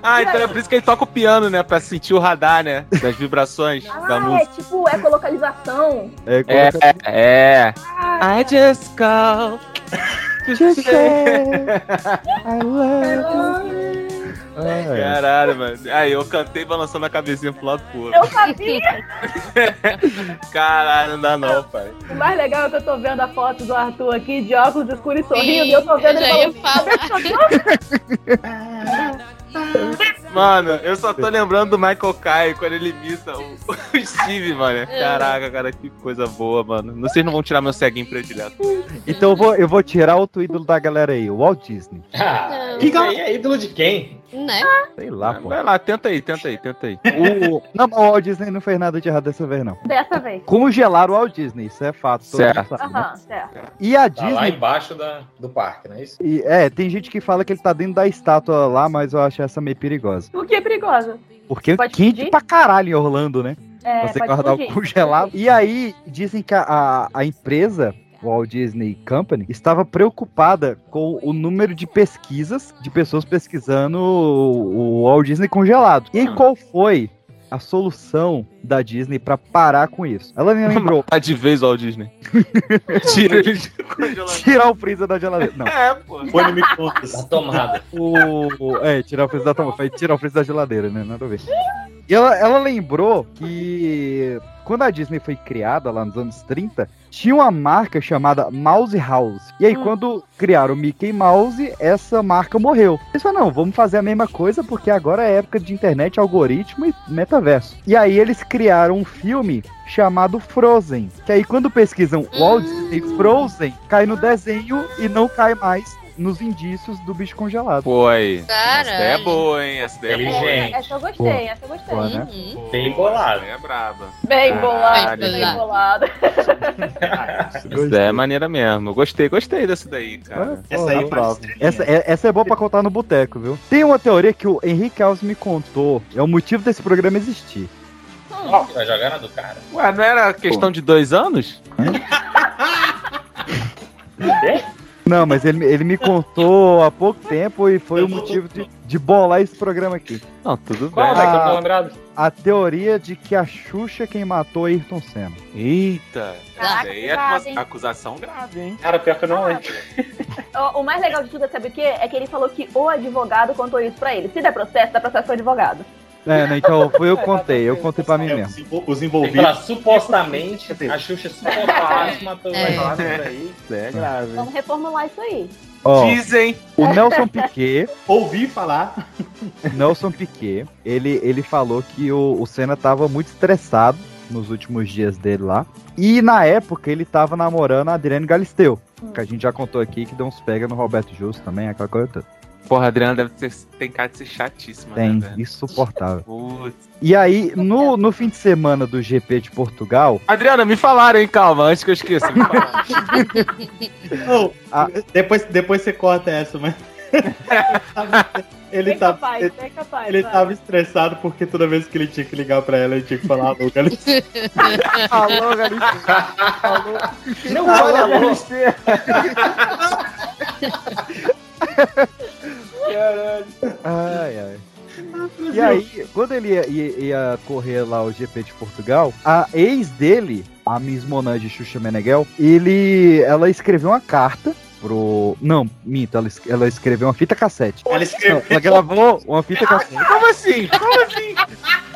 Ah, então é por isso que ele toca o piano, né? Pra sentir o radar, né? Das vibrações da Ah, é música. tipo ecolocalização. É, É, coloca- é. I just call. Just say I love you. É. Caralho, mano. Aí eu cantei balançando a cabecinha pro lado pro outro. Eu sabia. Caralho, não dá não, pai. O mais legal é que eu tô vendo a foto do Arthur aqui de óculos escuros e sorrindo. e eu tô vendo já ele falando. falar. Mano, eu só tô lembrando do Michael Kai quando ele imita o, o Steve, mano. Caraca, cara, que coisa boa, mano. Vocês não vão tirar meu ceguinho predileto. Então eu vou, eu vou tirar outro ídolo da galera aí, o Walt Disney. Ah, isso aí é ídolo de quem? Né? Sei lá, pô. Vai lá, tenta aí, tenta aí, tenta aí. O... Não, o Walt Disney não fez nada de errado dessa vez, não. Dessa vez. Congelaram o Walt Disney, isso é fato. Certo. sabe, né? Aham, certo. E a Tá lá Disney. embaixo da, do parque, não é isso? e- é, tem gente que fala que ele tá dentro da estátua lá, mas eu acho essa meio perigosa. Por que é perigosa? Porque é quente fugir? pra caralho em Orlando, né? É, Você guardar o congelado. E aí, dizem que a, a, a empresa, Walt Disney Company, estava preocupada com o número de pesquisas, de pessoas pesquisando o, Walt Disney congelado. E aí, qual foi a solução da Disney pra parar com isso? Ela me lembrou Tá de vez o Walt Disney. Tira ele tirar o freezer da geladeira. Não. É, pô. Põe no micro-ondas. Tá tomada. O, o- é, tirar o freezer da tomada. Foi tirar o freezer da geladeira, né? Nada a ver. E ela, ela lembrou que quando a Disney foi criada lá nos anos 30, tinha uma marca chamada Mouse House. E aí, quando criaram o Mickey Mouse, essa marca morreu. Eles falaram, não, vamos fazer a mesma coisa porque agora é época de internet, algoritmo e metaverso. E aí eles criaram um filme chamado Frozen. Que aí quando pesquisam Walt Disney Frozen, cai no desenho e não cai mais nos indícios do bicho congelado. Pô, aí. Essa ideia é boa, hein? Essa ideia é boa. Inteligente. Essa eu gostei, essa eu gostei. Pô, né? Uhum. Bem bolado. Essa é braba. Bem bolado, Caralho. bem. Essa ideia é maneira mesmo. Gostei, gostei dessa daí, cara. Essa aí Aprova. faz Essa, é, essa é boa pra contar no boteco, viu? Tem uma teoria que o Henrique Alves me contou. É o motivo desse programa existir. Ó, vai jogar na do cara. Ué, não era questão de dois anos? Não, mas ele, ele me contou há pouco tempo e foi o motivo de, de bolar esse programa aqui. Não, tudo Qual, bem. velho, que eu não tô lembrado? A teoria de que a Xuxa é quem matou Ayrton Senna. Eita. Caraca, aí é grave, acusa- hein? acusação grave, hein? Cara, pior que eu não lembro. O, o mais legal de tudo, sabe o quê? É que ele falou que o advogado contou isso pra ele. Se der processo, dá processo pro advogado. É, né, então foi eu que contei, eu contei pra mim mesmo. Os envolvidos. supostamente, a Xuxa supostamente matou o É. aí. É grave. Vamos reformular isso aí. Ó, Dizem. o Nelson Piquet, Ouvi falar. Nelson Piquet, ele, ele falou que o, o Senna tava muito estressado nos últimos dias dele lá. E na época ele tava namorando a Adriane Galisteu, que a gente já contou aqui que deu uns pega no Roberto Justo também, aquela coisa toda. Porra, a Adriana deve ter, tem cara de ser chatíssima, Tem, né, velho? insuportável. Putz. E aí, no, no fim de semana do GP de Portugal, Adriana, me falaram, hein, calma, antes que eu esqueça. Me falaram. Não, depois, depois você corta essa, mas. ele Bem tá, capaz, ele, bem capaz. ele tava estressado porque toda vez que ele tinha que ligar pra ela, ele tinha que falar alô, Galisteu. Alô, Galisteu. Alô. Não olha, alô. Galisteu. Ai, ai. E aí, quando ele ia, ia- ia correr lá o GP de Portugal, a ex dele, a Miss Monan de Xuxa Meneghel, ele, ela escreveu uma carta pro... Não, minta, ela, ela escreveu uma fita cassete. Ela escreveu. Não, ela gravou uma fita cassete. Como assim? Como assim?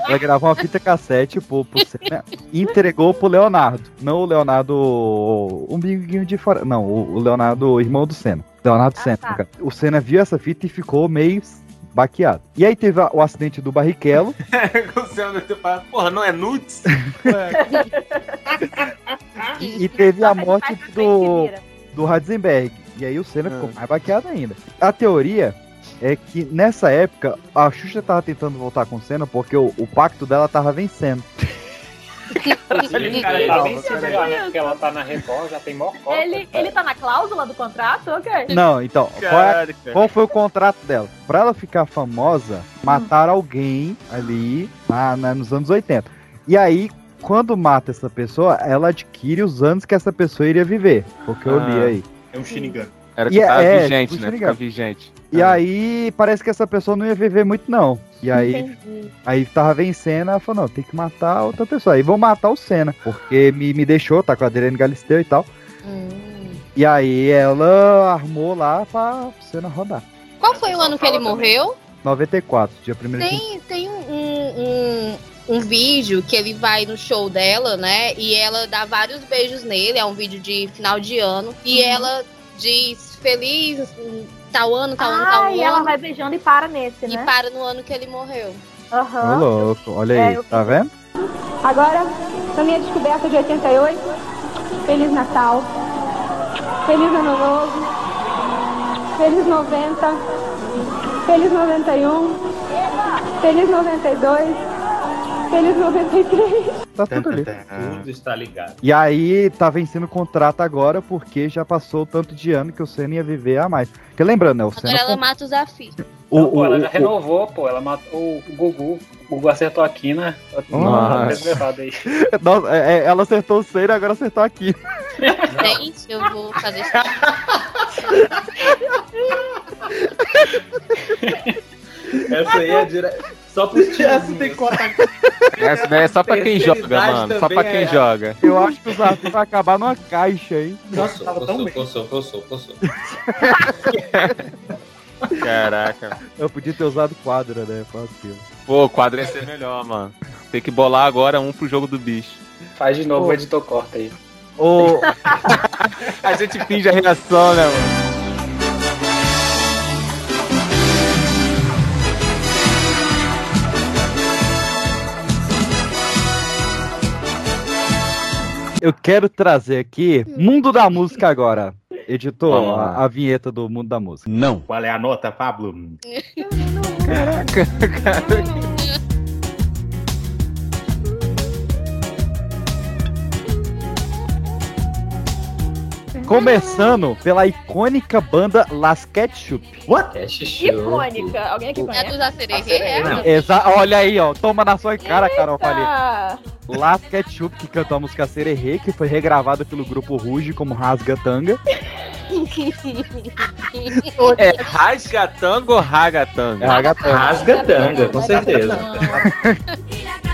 Ela gravou uma fita cassete pro, pro Senna e entregou pro Leonardo. Não o Leonardo. Um biguinho de fora. Não, o o Leonardo, o irmão do Senna. Leonardo Senna. tá. cara. O Senna viu essa fita e ficou meio baqueado. E aí teve a- o acidente do Barrichello. o Senna falado, porra, não é nudes? e, e teve a morte do, do Ratzenberg. E aí o Senna ficou Ah. mais baqueado ainda. A teoria é que nessa época a Xuxa tava tentando voltar com o Senna porque o, o pacto dela tava vencendo. Inclusive, cara tá peraí. seguro, né? Porque ela tá na Record, já tem. Ele, ele tá na cláusula do contrato? Ok. Não, então, qual, é- qual foi o contrato dela? Pra ela ficar famosa, mataram alguém ali na- na- nos anos 80. E aí, quando mata essa pessoa, ela adquire os anos que essa pessoa iria viver. Porque eu li Ah. aí. É um Shinigami. Era E que tava é, vigente, tipo, né? se Ficar liga. vigente. E Ah. aí, parece que essa pessoa não ia viver muito, não. E aí, Entendi. aí tava vencendo, ela falou, não, tem que matar outra pessoa. Aí vão matar o Senna, porque me, me deixou, tá com a Adriane Galisteu e tal. Hum. E aí ela armou lá pra Senna rodar. Qual foi o ano que ele morreu? 94, dia 1 de Tem, tem um, um, um, vídeo que ele vai no show dela, né? E ela dá vários beijos nele. É um vídeo de final de ano. E ela diz feliz tal ano, tal ano, tal Ah, ano. e ela vai beijando e para nesse, E né? para no ano que ele morreu. Ô, Aham. louco, olha É, aí, eu tá vendo? Agora, na minha descoberta de 88, Feliz Natal, Feliz Ano Novo, Feliz 90, Feliz 91, Feliz 92, Feliz 93. Tá tudo ali. Tudo está ligado. E aí tá vencendo o contrato agora porque já passou o tanto de ano que o Senna ia viver a mais. Porque lembrando, né? O Agora Senna. ela mata os afis. O, Não, pô, o- ela já o- renovou, pô. Ela matou o Gugu. O Gugu acertou aqui, né? Nossa. Nossa, é, é, ela acertou o Senna, agora acertou aqui. Gente, eu vou fazer isso. Essa aí é dire... só pros Essa tem cortar. Essa daí é só pra quem joga, mano. Só pra quem é- joga. Eu acho que os afins vai acabar numa caixa, hein? Nossa, tava tão bem. Coçou, coçou, coçou. Caraca. Eu podia ter usado quadra, né? Fácil. Pô, o quadro ia ser melhor, mano. Tem que bolar agora um pro jogo do bicho. Faz de novo, Pô. o editor corta aí. Ô, A gente finge a reação, né, mano? Eu quero trazer aqui Mundo da Música agora. Editor, a, a vinheta do Mundo da Música. Não. Qual é a nota, Pablo? Caraca, cara. Começando pela icônica banda Las Ketchup. What? É xixi. Icônica. Alguém aqui É conhece? dos acererê, é? Não. Exa olha aí, ó. Toma na sua cara, Carol Falei. Las Ketchup, que cantou a música Sererê, que foi regravada pelo grupo Ruge como Rasga Tanga. É rasgatango ou ragatanga? É ragatanga. Rasga tanga, com certeza.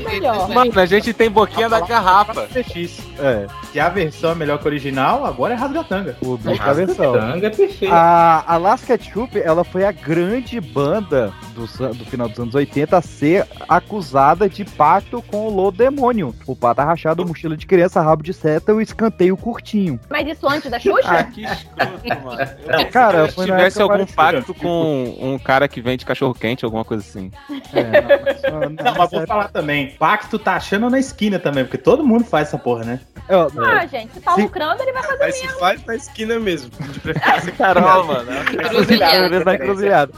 melhor. Mano, a gente tem boquinha da garrafa. CX. É. Se a versão é melhor que a original, agora é rasgatanga. O bicho da versão. Tanga é perfeito. A Alaska Ketchup, ela foi a grande banda do, do final dos anos 80 a ser acusada de pacto com o Lodemônio. O pata rachado, mochila de criança, rabo de seta e o escanteio curtinho. Mas isso antes da Xuxa? Ah, que escroto, mano. Cara, Se foi na tivesse época algum pacto com um cara que vende cachorro quente, alguma coisa assim. Não, mas vou falar também. Pacto tá achando na esquina também, porque todo mundo faz essa porra, né? Ah, gente, se tá Se- lucrando, ele vai fazer Mas se mesmo. faz na esquina mesmo. De preferência. Carol, mano. Encruzilhada, na encruzilhada.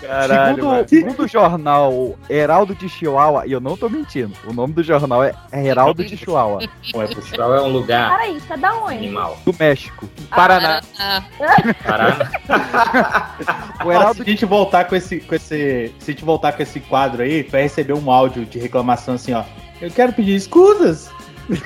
Caralho, segundo, mano. segundo o jornal Heraldo de Chihuahua, e eu não tô mentindo, o nome do jornal é Heraldo de Chihuahua, Ué, Portugal é um lugar Peraí, isso é da onde? animal. do México. Paraná. Paraná. O Heraldo se a gente voltar com esse, com esse. Se a gente voltar com esse quadro aí, vai receber um áudio de reclamação assim, ó. Eu quero pedir escusas.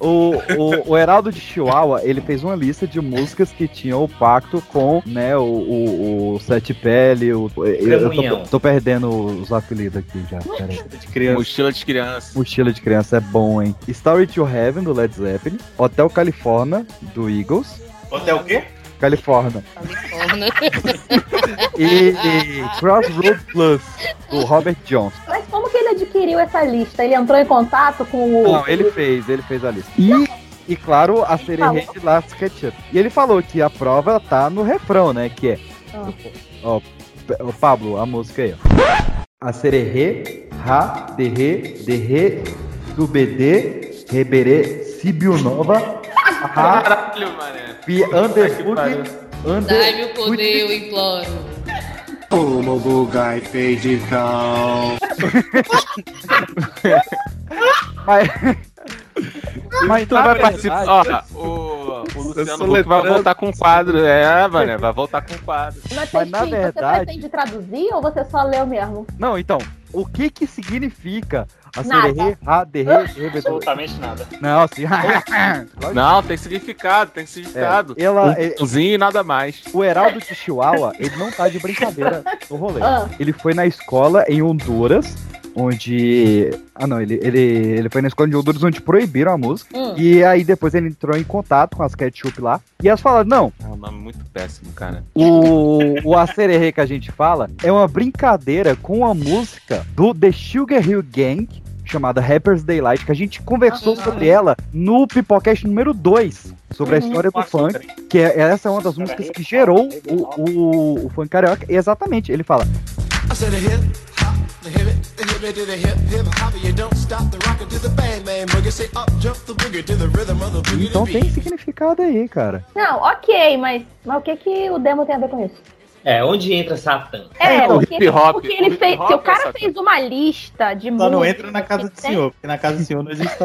O, o, o Heraldo de Chihuahua, ele fez uma lista de músicas que tinham o pacto com, né, o, o, o Sete Pele, o, eu tô, tô perdendo os apelidos aqui já. De criança. Mochila de criança. Mochila de criança é bom, hein? Story to Heaven, do Led Zeppelin, Hotel California, do Eagles, Hotel o quê? Califórnia, e, e Crossroad Plus, do Robert Johnson. Mas como que ele adquiriu essa lista? Ele entrou em contato com o. Não, ele fez, ele fez a lista. E, e claro, a sererê de Last Ketchup. E ele falou que a prova tá no refrão, né? Que é. Ah. Ó, ó, Pablo, a música aí, ó. A sererê, ra, derre, derre, subedê, reberê, sibiu nova, ra, pi, underfoot, Dai-me under, o poder, eu imploro. Como bugai feijicão. Mas, Mas tu vai verdade- participar. Ó, o, o Luciano vai voltar com quadro. É, mano, vai voltar com quadro. Mas, Mas, na Peixinho, verdade- Você pretende traduzir ou você só leu mesmo? Não, então, o que que significa Nada. ra, derre, derre, Absolutamente nada. Não, assim. Não, tem significado, tem significado. É, ela- um é- pãozinho e nada mais. O Heraldo de Chihuahua, ele não tá de brincadeira no rolê. Ah. Ele foi na escola em Honduras, onde. Ah, não, ele, ele, ele foi na escola de Honduras onde proibiram a música. Hum. E aí depois ele entrou em contato com as ketchup lá. E elas falaram: não, É um nome muito péssimo, cara. o, o acererê que a gente fala é uma brincadeira com a música do The Sugar Hill Gang. Chamada Rapper's Daylight, que a gente conversou sobre ela no Pipocast número 2, sobre a Uhum. história do funk, que é, essa é uma das músicas que gerou o, o, o funk carioca. Exatamente, ele fala: I said a the hip the hip to the hip hip hop. You don't stop the rocket to the bang bang boogie. Say up jump the boogie to the rhythm of the boogie. Então tem significado aí, cara. Não, ok, mas, mas o que, que o demo tem a ver com isso? É, onde entra Satã? É, o porque, hip hop, porque o ele fez. Se o é cara essa fez uma lista de Só não músicas entra na casa do senhor, porque na casa do senhor não existe.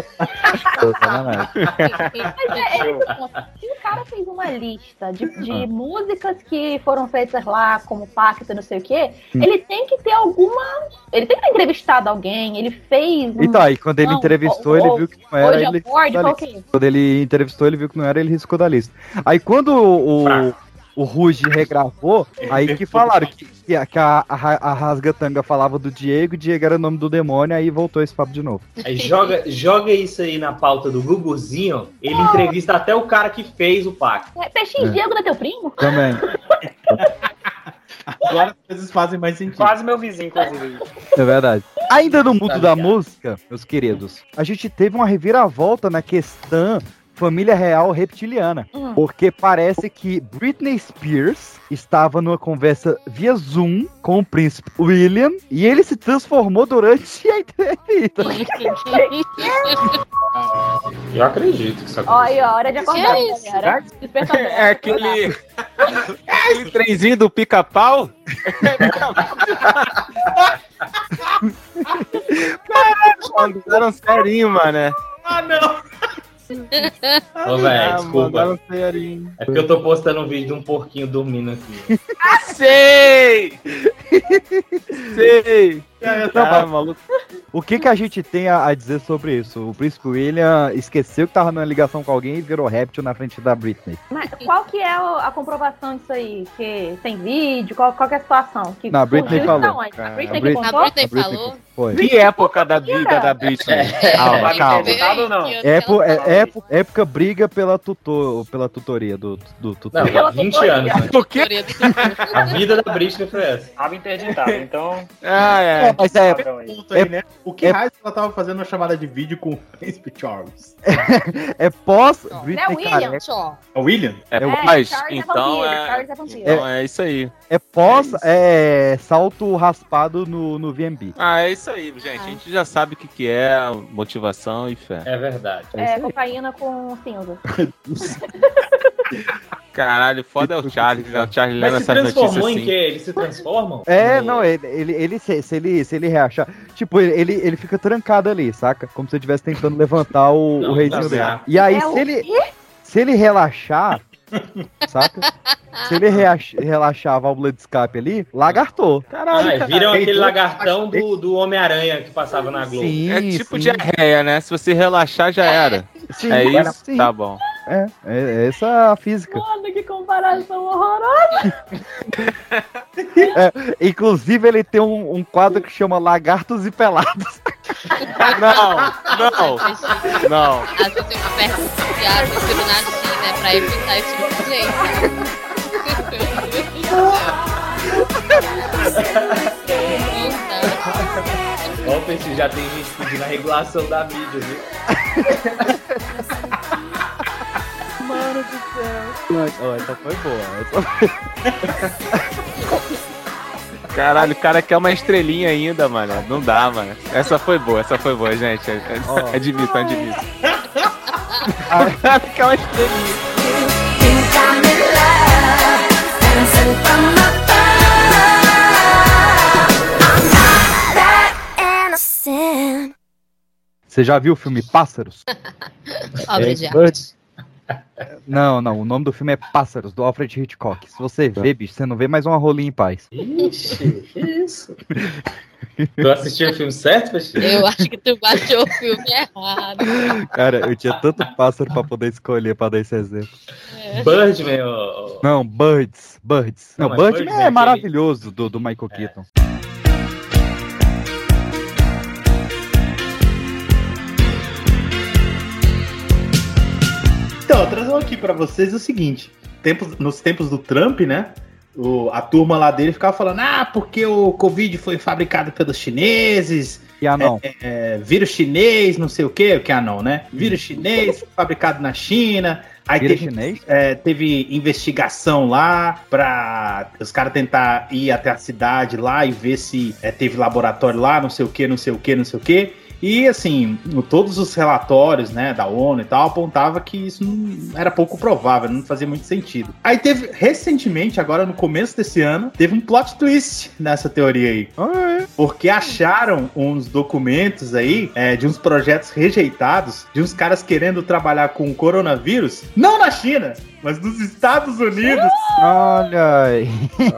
Mas é, é esse o ponto. Cara fez uma lista de, de Ah. músicas que foram feitas lá, como pacto e não sei o quê, Hum. ele tem que ter alguma. Ele tem que ter entrevistado alguém, ele fez. um- Então, aí quando ele não, entrevistou, ou- ele viu que não era, hoje ele board, qual que é? Quando ele entrevistou, ele viu que não era, ele riscou da lista. Aí quando o, o, o Ruge regravou, aí que falaram que, que a, que a, a, Rasgatanga falava do Diego, Diego era o nome do demônio, aí voltou esse papo de novo. Aí joga, joga isso aí na pauta do Guguzinho, ele entrevista até o cara que fez o pacto. É, Peixinho É. Diego não é teu primo? Também. Agora as coisas fazem mais sentido. Quase meu vizinho, inclusive. É verdade. Ainda no mundo Tá da música, meus queridos, a gente teve uma reviravolta na questão família real reptiliana. Hum. Porque parece que Britney Spears estava numa conversa via Zoom com o príncipe William e ele se transformou durante a entrevista. Eu acredito que isso Ó, aí, ó, hora de acordar, Que isso? galera. É aquele. aquele trenzinho do pica-pau? Caralho, mano, mandaram serinho, mané. Ah, não! Ô, velho, Ah, desculpa. serinho. É porque eu tô postando um vídeo de um porquinho dormindo aqui. Sei! Sei! Ah, mas- maluco. O que, que a gente tem a, a dizer sobre isso? O príncipe William esqueceu que tava numa ligação com alguém e virou réptil na frente da Britney. Mas qual que é a comprovação disso aí? Que tem vídeo? Qual, qual que é a situação? Que Não, a Britney falou. A Britney que Britney-? A Britney A Britney falou? Foi. Que época da vida da Britney? Calma, calma. Ou não? Épo, é, épo- época briga pela, tutor, pela tutoria do, do tutor. Não, há 20 anos. Né? A vida da Britney foi essa. Tava interditado, então. Ah, é. É, mas é, aí. Ponto aí, É- né? O que é- raio ela tava fazendo uma chamada de vídeo com o Príncipe Charles? é pós Não é Britney William, careca. só. É o William? É, É, mas, Charles é então é, Charles é vampiro. então é isso aí. É pós é, salto raspado no, no VMB. Ah, é isso aí, gente. A gente já sabe o que, que é motivação e fé. É verdade. É, cocaína com cinza. Caralho, foda é o Charles, né? O Charles lendo Mas se transformou em assim. que? Eles se transformam? É, não, ele, ele, ele se, se ele se ele reachar. Tipo, ele, ele, fica trancado ali, saca? Como se ele estivesse tentando levantar o, Não, o reizinho tá dele. E aí, É se ele. Se ele relaxar, saca? Se ele relaxar a válvula de escape ali, lagartou. Caralho. Ah, cara. viram aquele lagartão do, do Homem-Aranha que passava na Globo. Sim, É tipo sim. diarreia, né? Se você relaxar, já era. Sim, É isso? sim. Tá bom. É, é essa é a física. Mano, que comparação horrorosa. É, inclusive, ele tem um, um quadro que chama Lagartos e Pelados. Não, não, não. Às vezes tem uma pergunta piada no nada assim, né? Pra evitar esse tipo de jeito. Ó, já tem gente pedindo a regulação da mídia, viu? Mano do céu. Essa foi boa. Caralho, o cara quer uma estrelinha ainda, mano. Não dá, mano. Essa foi boa, essa foi boa, gente. É admito, admito. O cara quer uma estrelinha. Você já viu o filme Pássaros? Obra É, de Birds. Não, não, o nome do filme é Pássaros, do Alfred Hitchcock. Se você vê, bicho, você não vê mais uma rolinha em paz. Ixi, que isso? Tu assistiu o filme certo, Peixe? Eu acho que tu baixou o filme errado. Cara, eu tinha tanto pássaro pra poder escolher pra dar esse exemplo. Birdman, ó. Não, Birds, Birds. Não, Não, Birdman Birdman é é aquele- maravilhoso do, do Michael Keaton. Trago aqui pra vocês o seguinte: tempos, nos tempos do Trump, né? o- a turma lá dele ficava falando: ah, porque o Covid foi fabricado pelos chineses. E ah, não. É, é, vírus chinês, não sei o que, o que ah, não, né? Vírus chinês fabricado na China. Aí Vírus teve, chinês? é, teve investigação lá pra os caras tentar ir até a cidade lá e ver se é, teve laboratório lá, não sei o que, não sei o que, não sei o que. E assim, todos os relatórios, né, da ONU e tal, apontava que isso não era pouco provável, não fazia muito sentido. Aí teve, recentemente, agora no começo desse ano, teve um plot twist nessa teoria aí. Porque acharam uns documentos aí é, de uns projetos rejeitados, de uns caras querendo trabalhar com o coronavírus, não na China, mas nos Estados Unidos. Olha aí.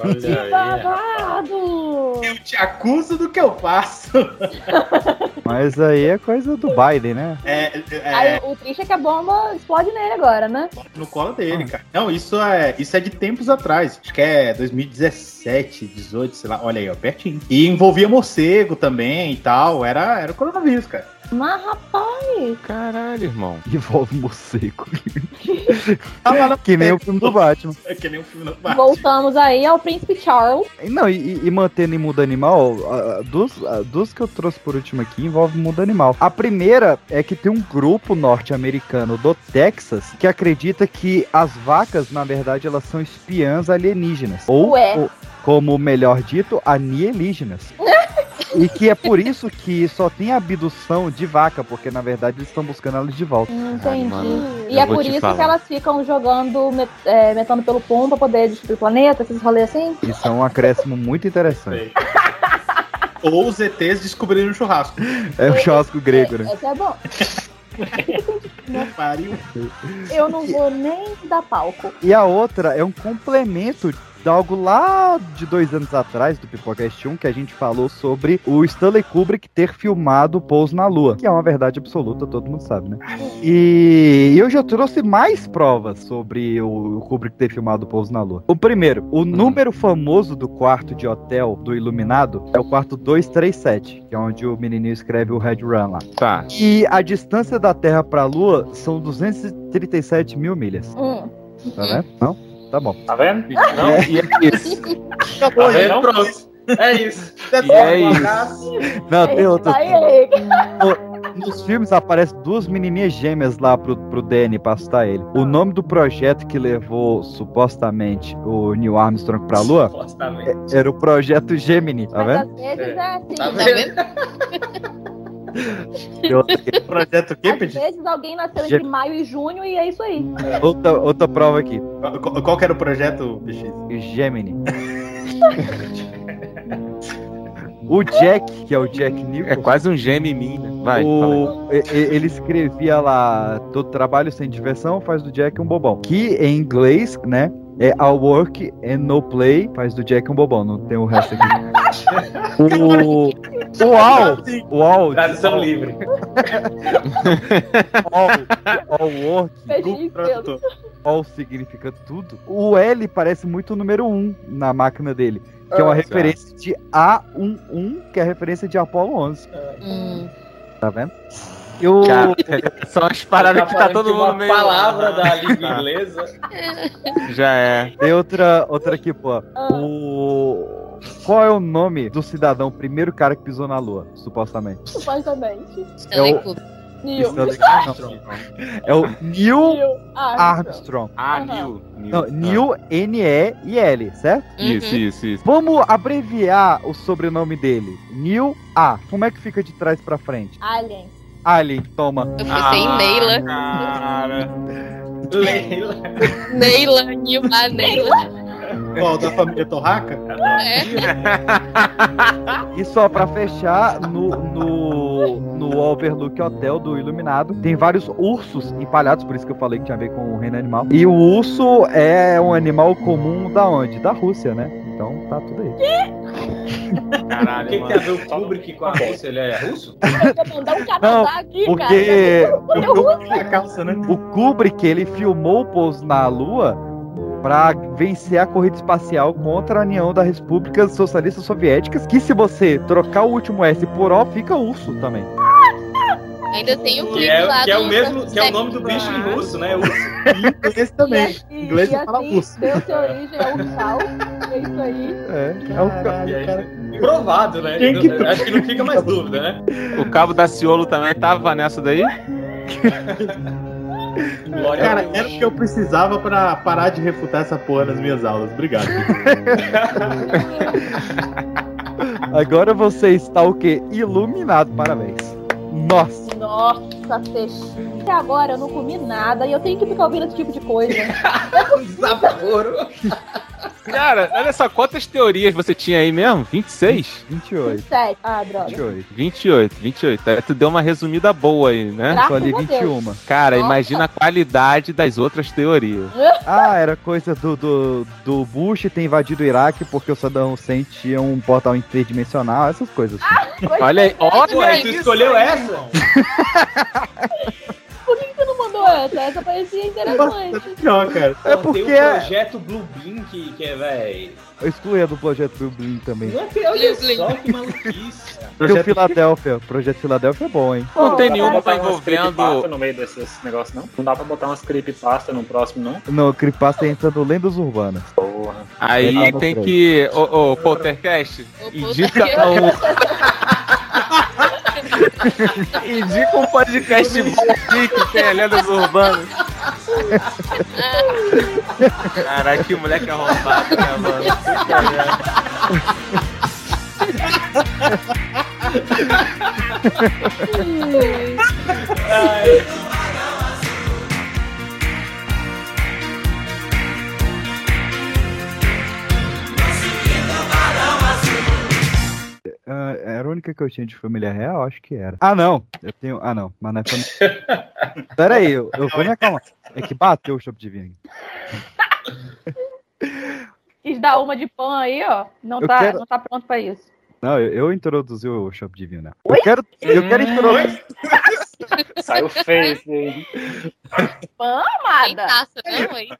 Olha aí. Babado! Eu te acuso do que eu faço. Mas aí é coisa do Biden, né? É, é, Aí o triste é que a bomba explode nele agora, né? no colo dele, cara. Não, isso é, isso é de tempos atrás. Acho que é 2017, 18, sei lá. Olha aí, ó, pertinho. E envolvia morcego também e tal. Era, era o coronavírus, cara. Mas, rapaz, Caralho, irmão. Envolve morcego. Que nem o filme do Batman. É que nem um filme no Batman. voltamos aí ao Príncipe Charles. Não, e, e mantendo em mundo animal, ah, dos, ah, dos que eu trouxe por último aqui envolve mundo animal. A primeira é que tem um grupo norte-americano do Texas que acredita que as vacas, na verdade, elas são espiãs alienígenas. Ou, Ué. ou, como melhor dito, anielígenas. E que é por isso que só tem abdução de vaca, porque na verdade eles estão buscando elas de volta. Entendi. mano, e é por isso falar. que elas ficam jogando, é, metendo pelo pum pra poder destruir o planeta, esses rolês assim? Isso é um acréscimo muito interessante. Ou os ETs descobriram o churrasco. É o churrasco grego, né? Esse é bom. Pariu. Eu não vou nem dar palco. E a outra é um complemento de algo lá de dois anos atrás, do Pipocast 1, que a gente falou sobre o Stanley Kubrick ter filmado o Pouso na Lua, que é uma verdade absoluta, todo mundo sabe, né? E eu já trouxe mais provas sobre o, Kubrick ter filmado o Pouso na Lua. O primeiro, o número famoso do quarto de hotel do Iluminado é o quarto 237, que é onde o menininho escreve o Red Run lá. Tá. E a distância da Terra pra Lua são 237 mil milhas. Hum. Tá vendo? Não? Tá bom. Tá vendo? Não? É, E é isso. Acabou, Tá vendo? não? Pronto. É isso. E é Um isso. abraço. Não, tem outro. Nos filmes aparecem duas menininhas gêmeas lá pro, pro Danny pra assustar ele. O nome do projeto que levou supostamente o Neil Armstrong pra Lua Supostamente. era o projeto Gemini, tá Mas vendo? às vezes é assim. Tá né? vendo? Outra, aqui. Projeto o quê, Às vezes alguém nasceu entre maio e junho e é isso aí. outra, outra prova aqui. Qual, qual que era o projeto, PX? Gemini. O Jack, que é o Jack Nicholson. É quase um gêmeo em mim, né? Vai, o, ele escrevia lá todo trabalho sem diversão faz do Jack um bobão. Que em inglês, né? É All Work and No Play faz do Jack um bobão. Não tem o resto aqui. o o o All, Tradução livre. all, Work, Beijinho, Tradutor. All significa tudo. O L parece muito o número 1 na máquina dele. Que é uma Ah, referência de A11, que é a referência de Apollo 11. Hum. Tá vendo? Eu, Cara, são as paradas que tá todo que mundo uma meio. palavra da língua inglesa. Já é. Tem outra, outra aqui, pô. O... Qual é o nome do cidadão, primeiro cara que pisou na lua, supostamente? Supostamente. Stanley É o-. Neil. Stanley- não. É o Neil Neil Armstrong. Armstrong. Ah, Aham. Neil. Neil. Neil, N-E-I-L, certo? Isso, Uhum. isso, isso. Vamos abreviar o sobrenome dele. Neil A. Como é que fica de trás pra frente? Alien. Alien, toma. Eu pensei em Neila. Cara. Leila. Neila, Nilma, Neila. Qual, da família Torraca? É. E só pra fechar, no, no, no Overlook Hotel do Iluminado, tem vários ursos empalhados, por isso que eu falei que tinha a ver com o reino animal. E o urso é um animal comum da onde? Da Rússia, né? Então tá tudo aí. O Caralho, que, que tem a mano. ver o Kubrick com a Rússia? Ele é russo? Eu vou mandar um Não, aqui, porque cara. Eu uso. A calça, né? o Kubrick, ele filmou o pouso na Lua pra vencer a corrida espacial contra a União das Repúblicas Socialistas Soviéticas, que se você trocar o último S por O, fica urso também. Ainda tem o Que clipe é, lá que é o mesmo, que é o nome do bicho em russo, né? Urso. Em inglês também. E, Em inglês e você fala assim, urso. deu-se origem ao Ursal. É isso aí. É, é o Caralho, aí, cara. Provado, né? Que- Acho que não fica mais dúvida, né? O cabo da Ciolo também tava nessa daí? Glória Cara, a Deus. era o que eu precisava pra parar de refutar essa porra nas minhas aulas. Obrigado. Agora você está o quê? Iluminado, parabéns. Nossa. Nossa, fechou. Até agora eu não comi nada e eu tenho que ficar ouvindo esse tipo de coisa. Desaforo. Cara, olha só, quantas teorias você tinha aí mesmo? 26? 28. 27. Ah, droga. 28. 28, 28. É, Tu deu uma resumida boa aí, né? Graças Só li a Deus. 21. Cara, Nossa. imagina a qualidade das outras teorias. Ah, era coisa do, do, do Bush ter invadido o Iraque porque o Saddam Hussein tinha um portal interdimensional, essas coisas. assim. Olha aí, olha Pô, aí tu isso escolheu aí, essa? Por que que você não mandou essa? Essa parecia interessante. Não, cara. É porque Tem o projeto Blue Beam que, que é, véi. eu excluí a do Projeto Blue também. Não é que- Olha só que maluquice. Porque o Filadélfia, o Projeto Filadélfia é bom, hein? Não tem Não nenhuma dá pra envolvendo. no meio desses negócios, não? Não dá pra botar umas creepypasta no próximo, não? No Creepypasta entra no Lendas Urbanas. Porra. Aí tem três. que. Ô, ô, Poltercast, O indica Poltercast. indica um podcast bom aqui que tem lendas urbanas. Caraca, que moleque arrombado, né, mano? Uh, era a única que eu tinha de família real? Acho que era. Ah, não. Eu tenho. Ah, não. Mas não é família. Peraí, eu, eu vou me acalmar. É que bateu o Shop de Vinho. Quis dar uma de pão aí, ó. Não, tá, quero... não tá pronto pra isso. Não, eu, eu introduzi o Shop de Vinho, né? Eu quero, eu hum. quero introduzir. Saiu feio hein. aí. Pã, amada. Tem taça, né, mãe?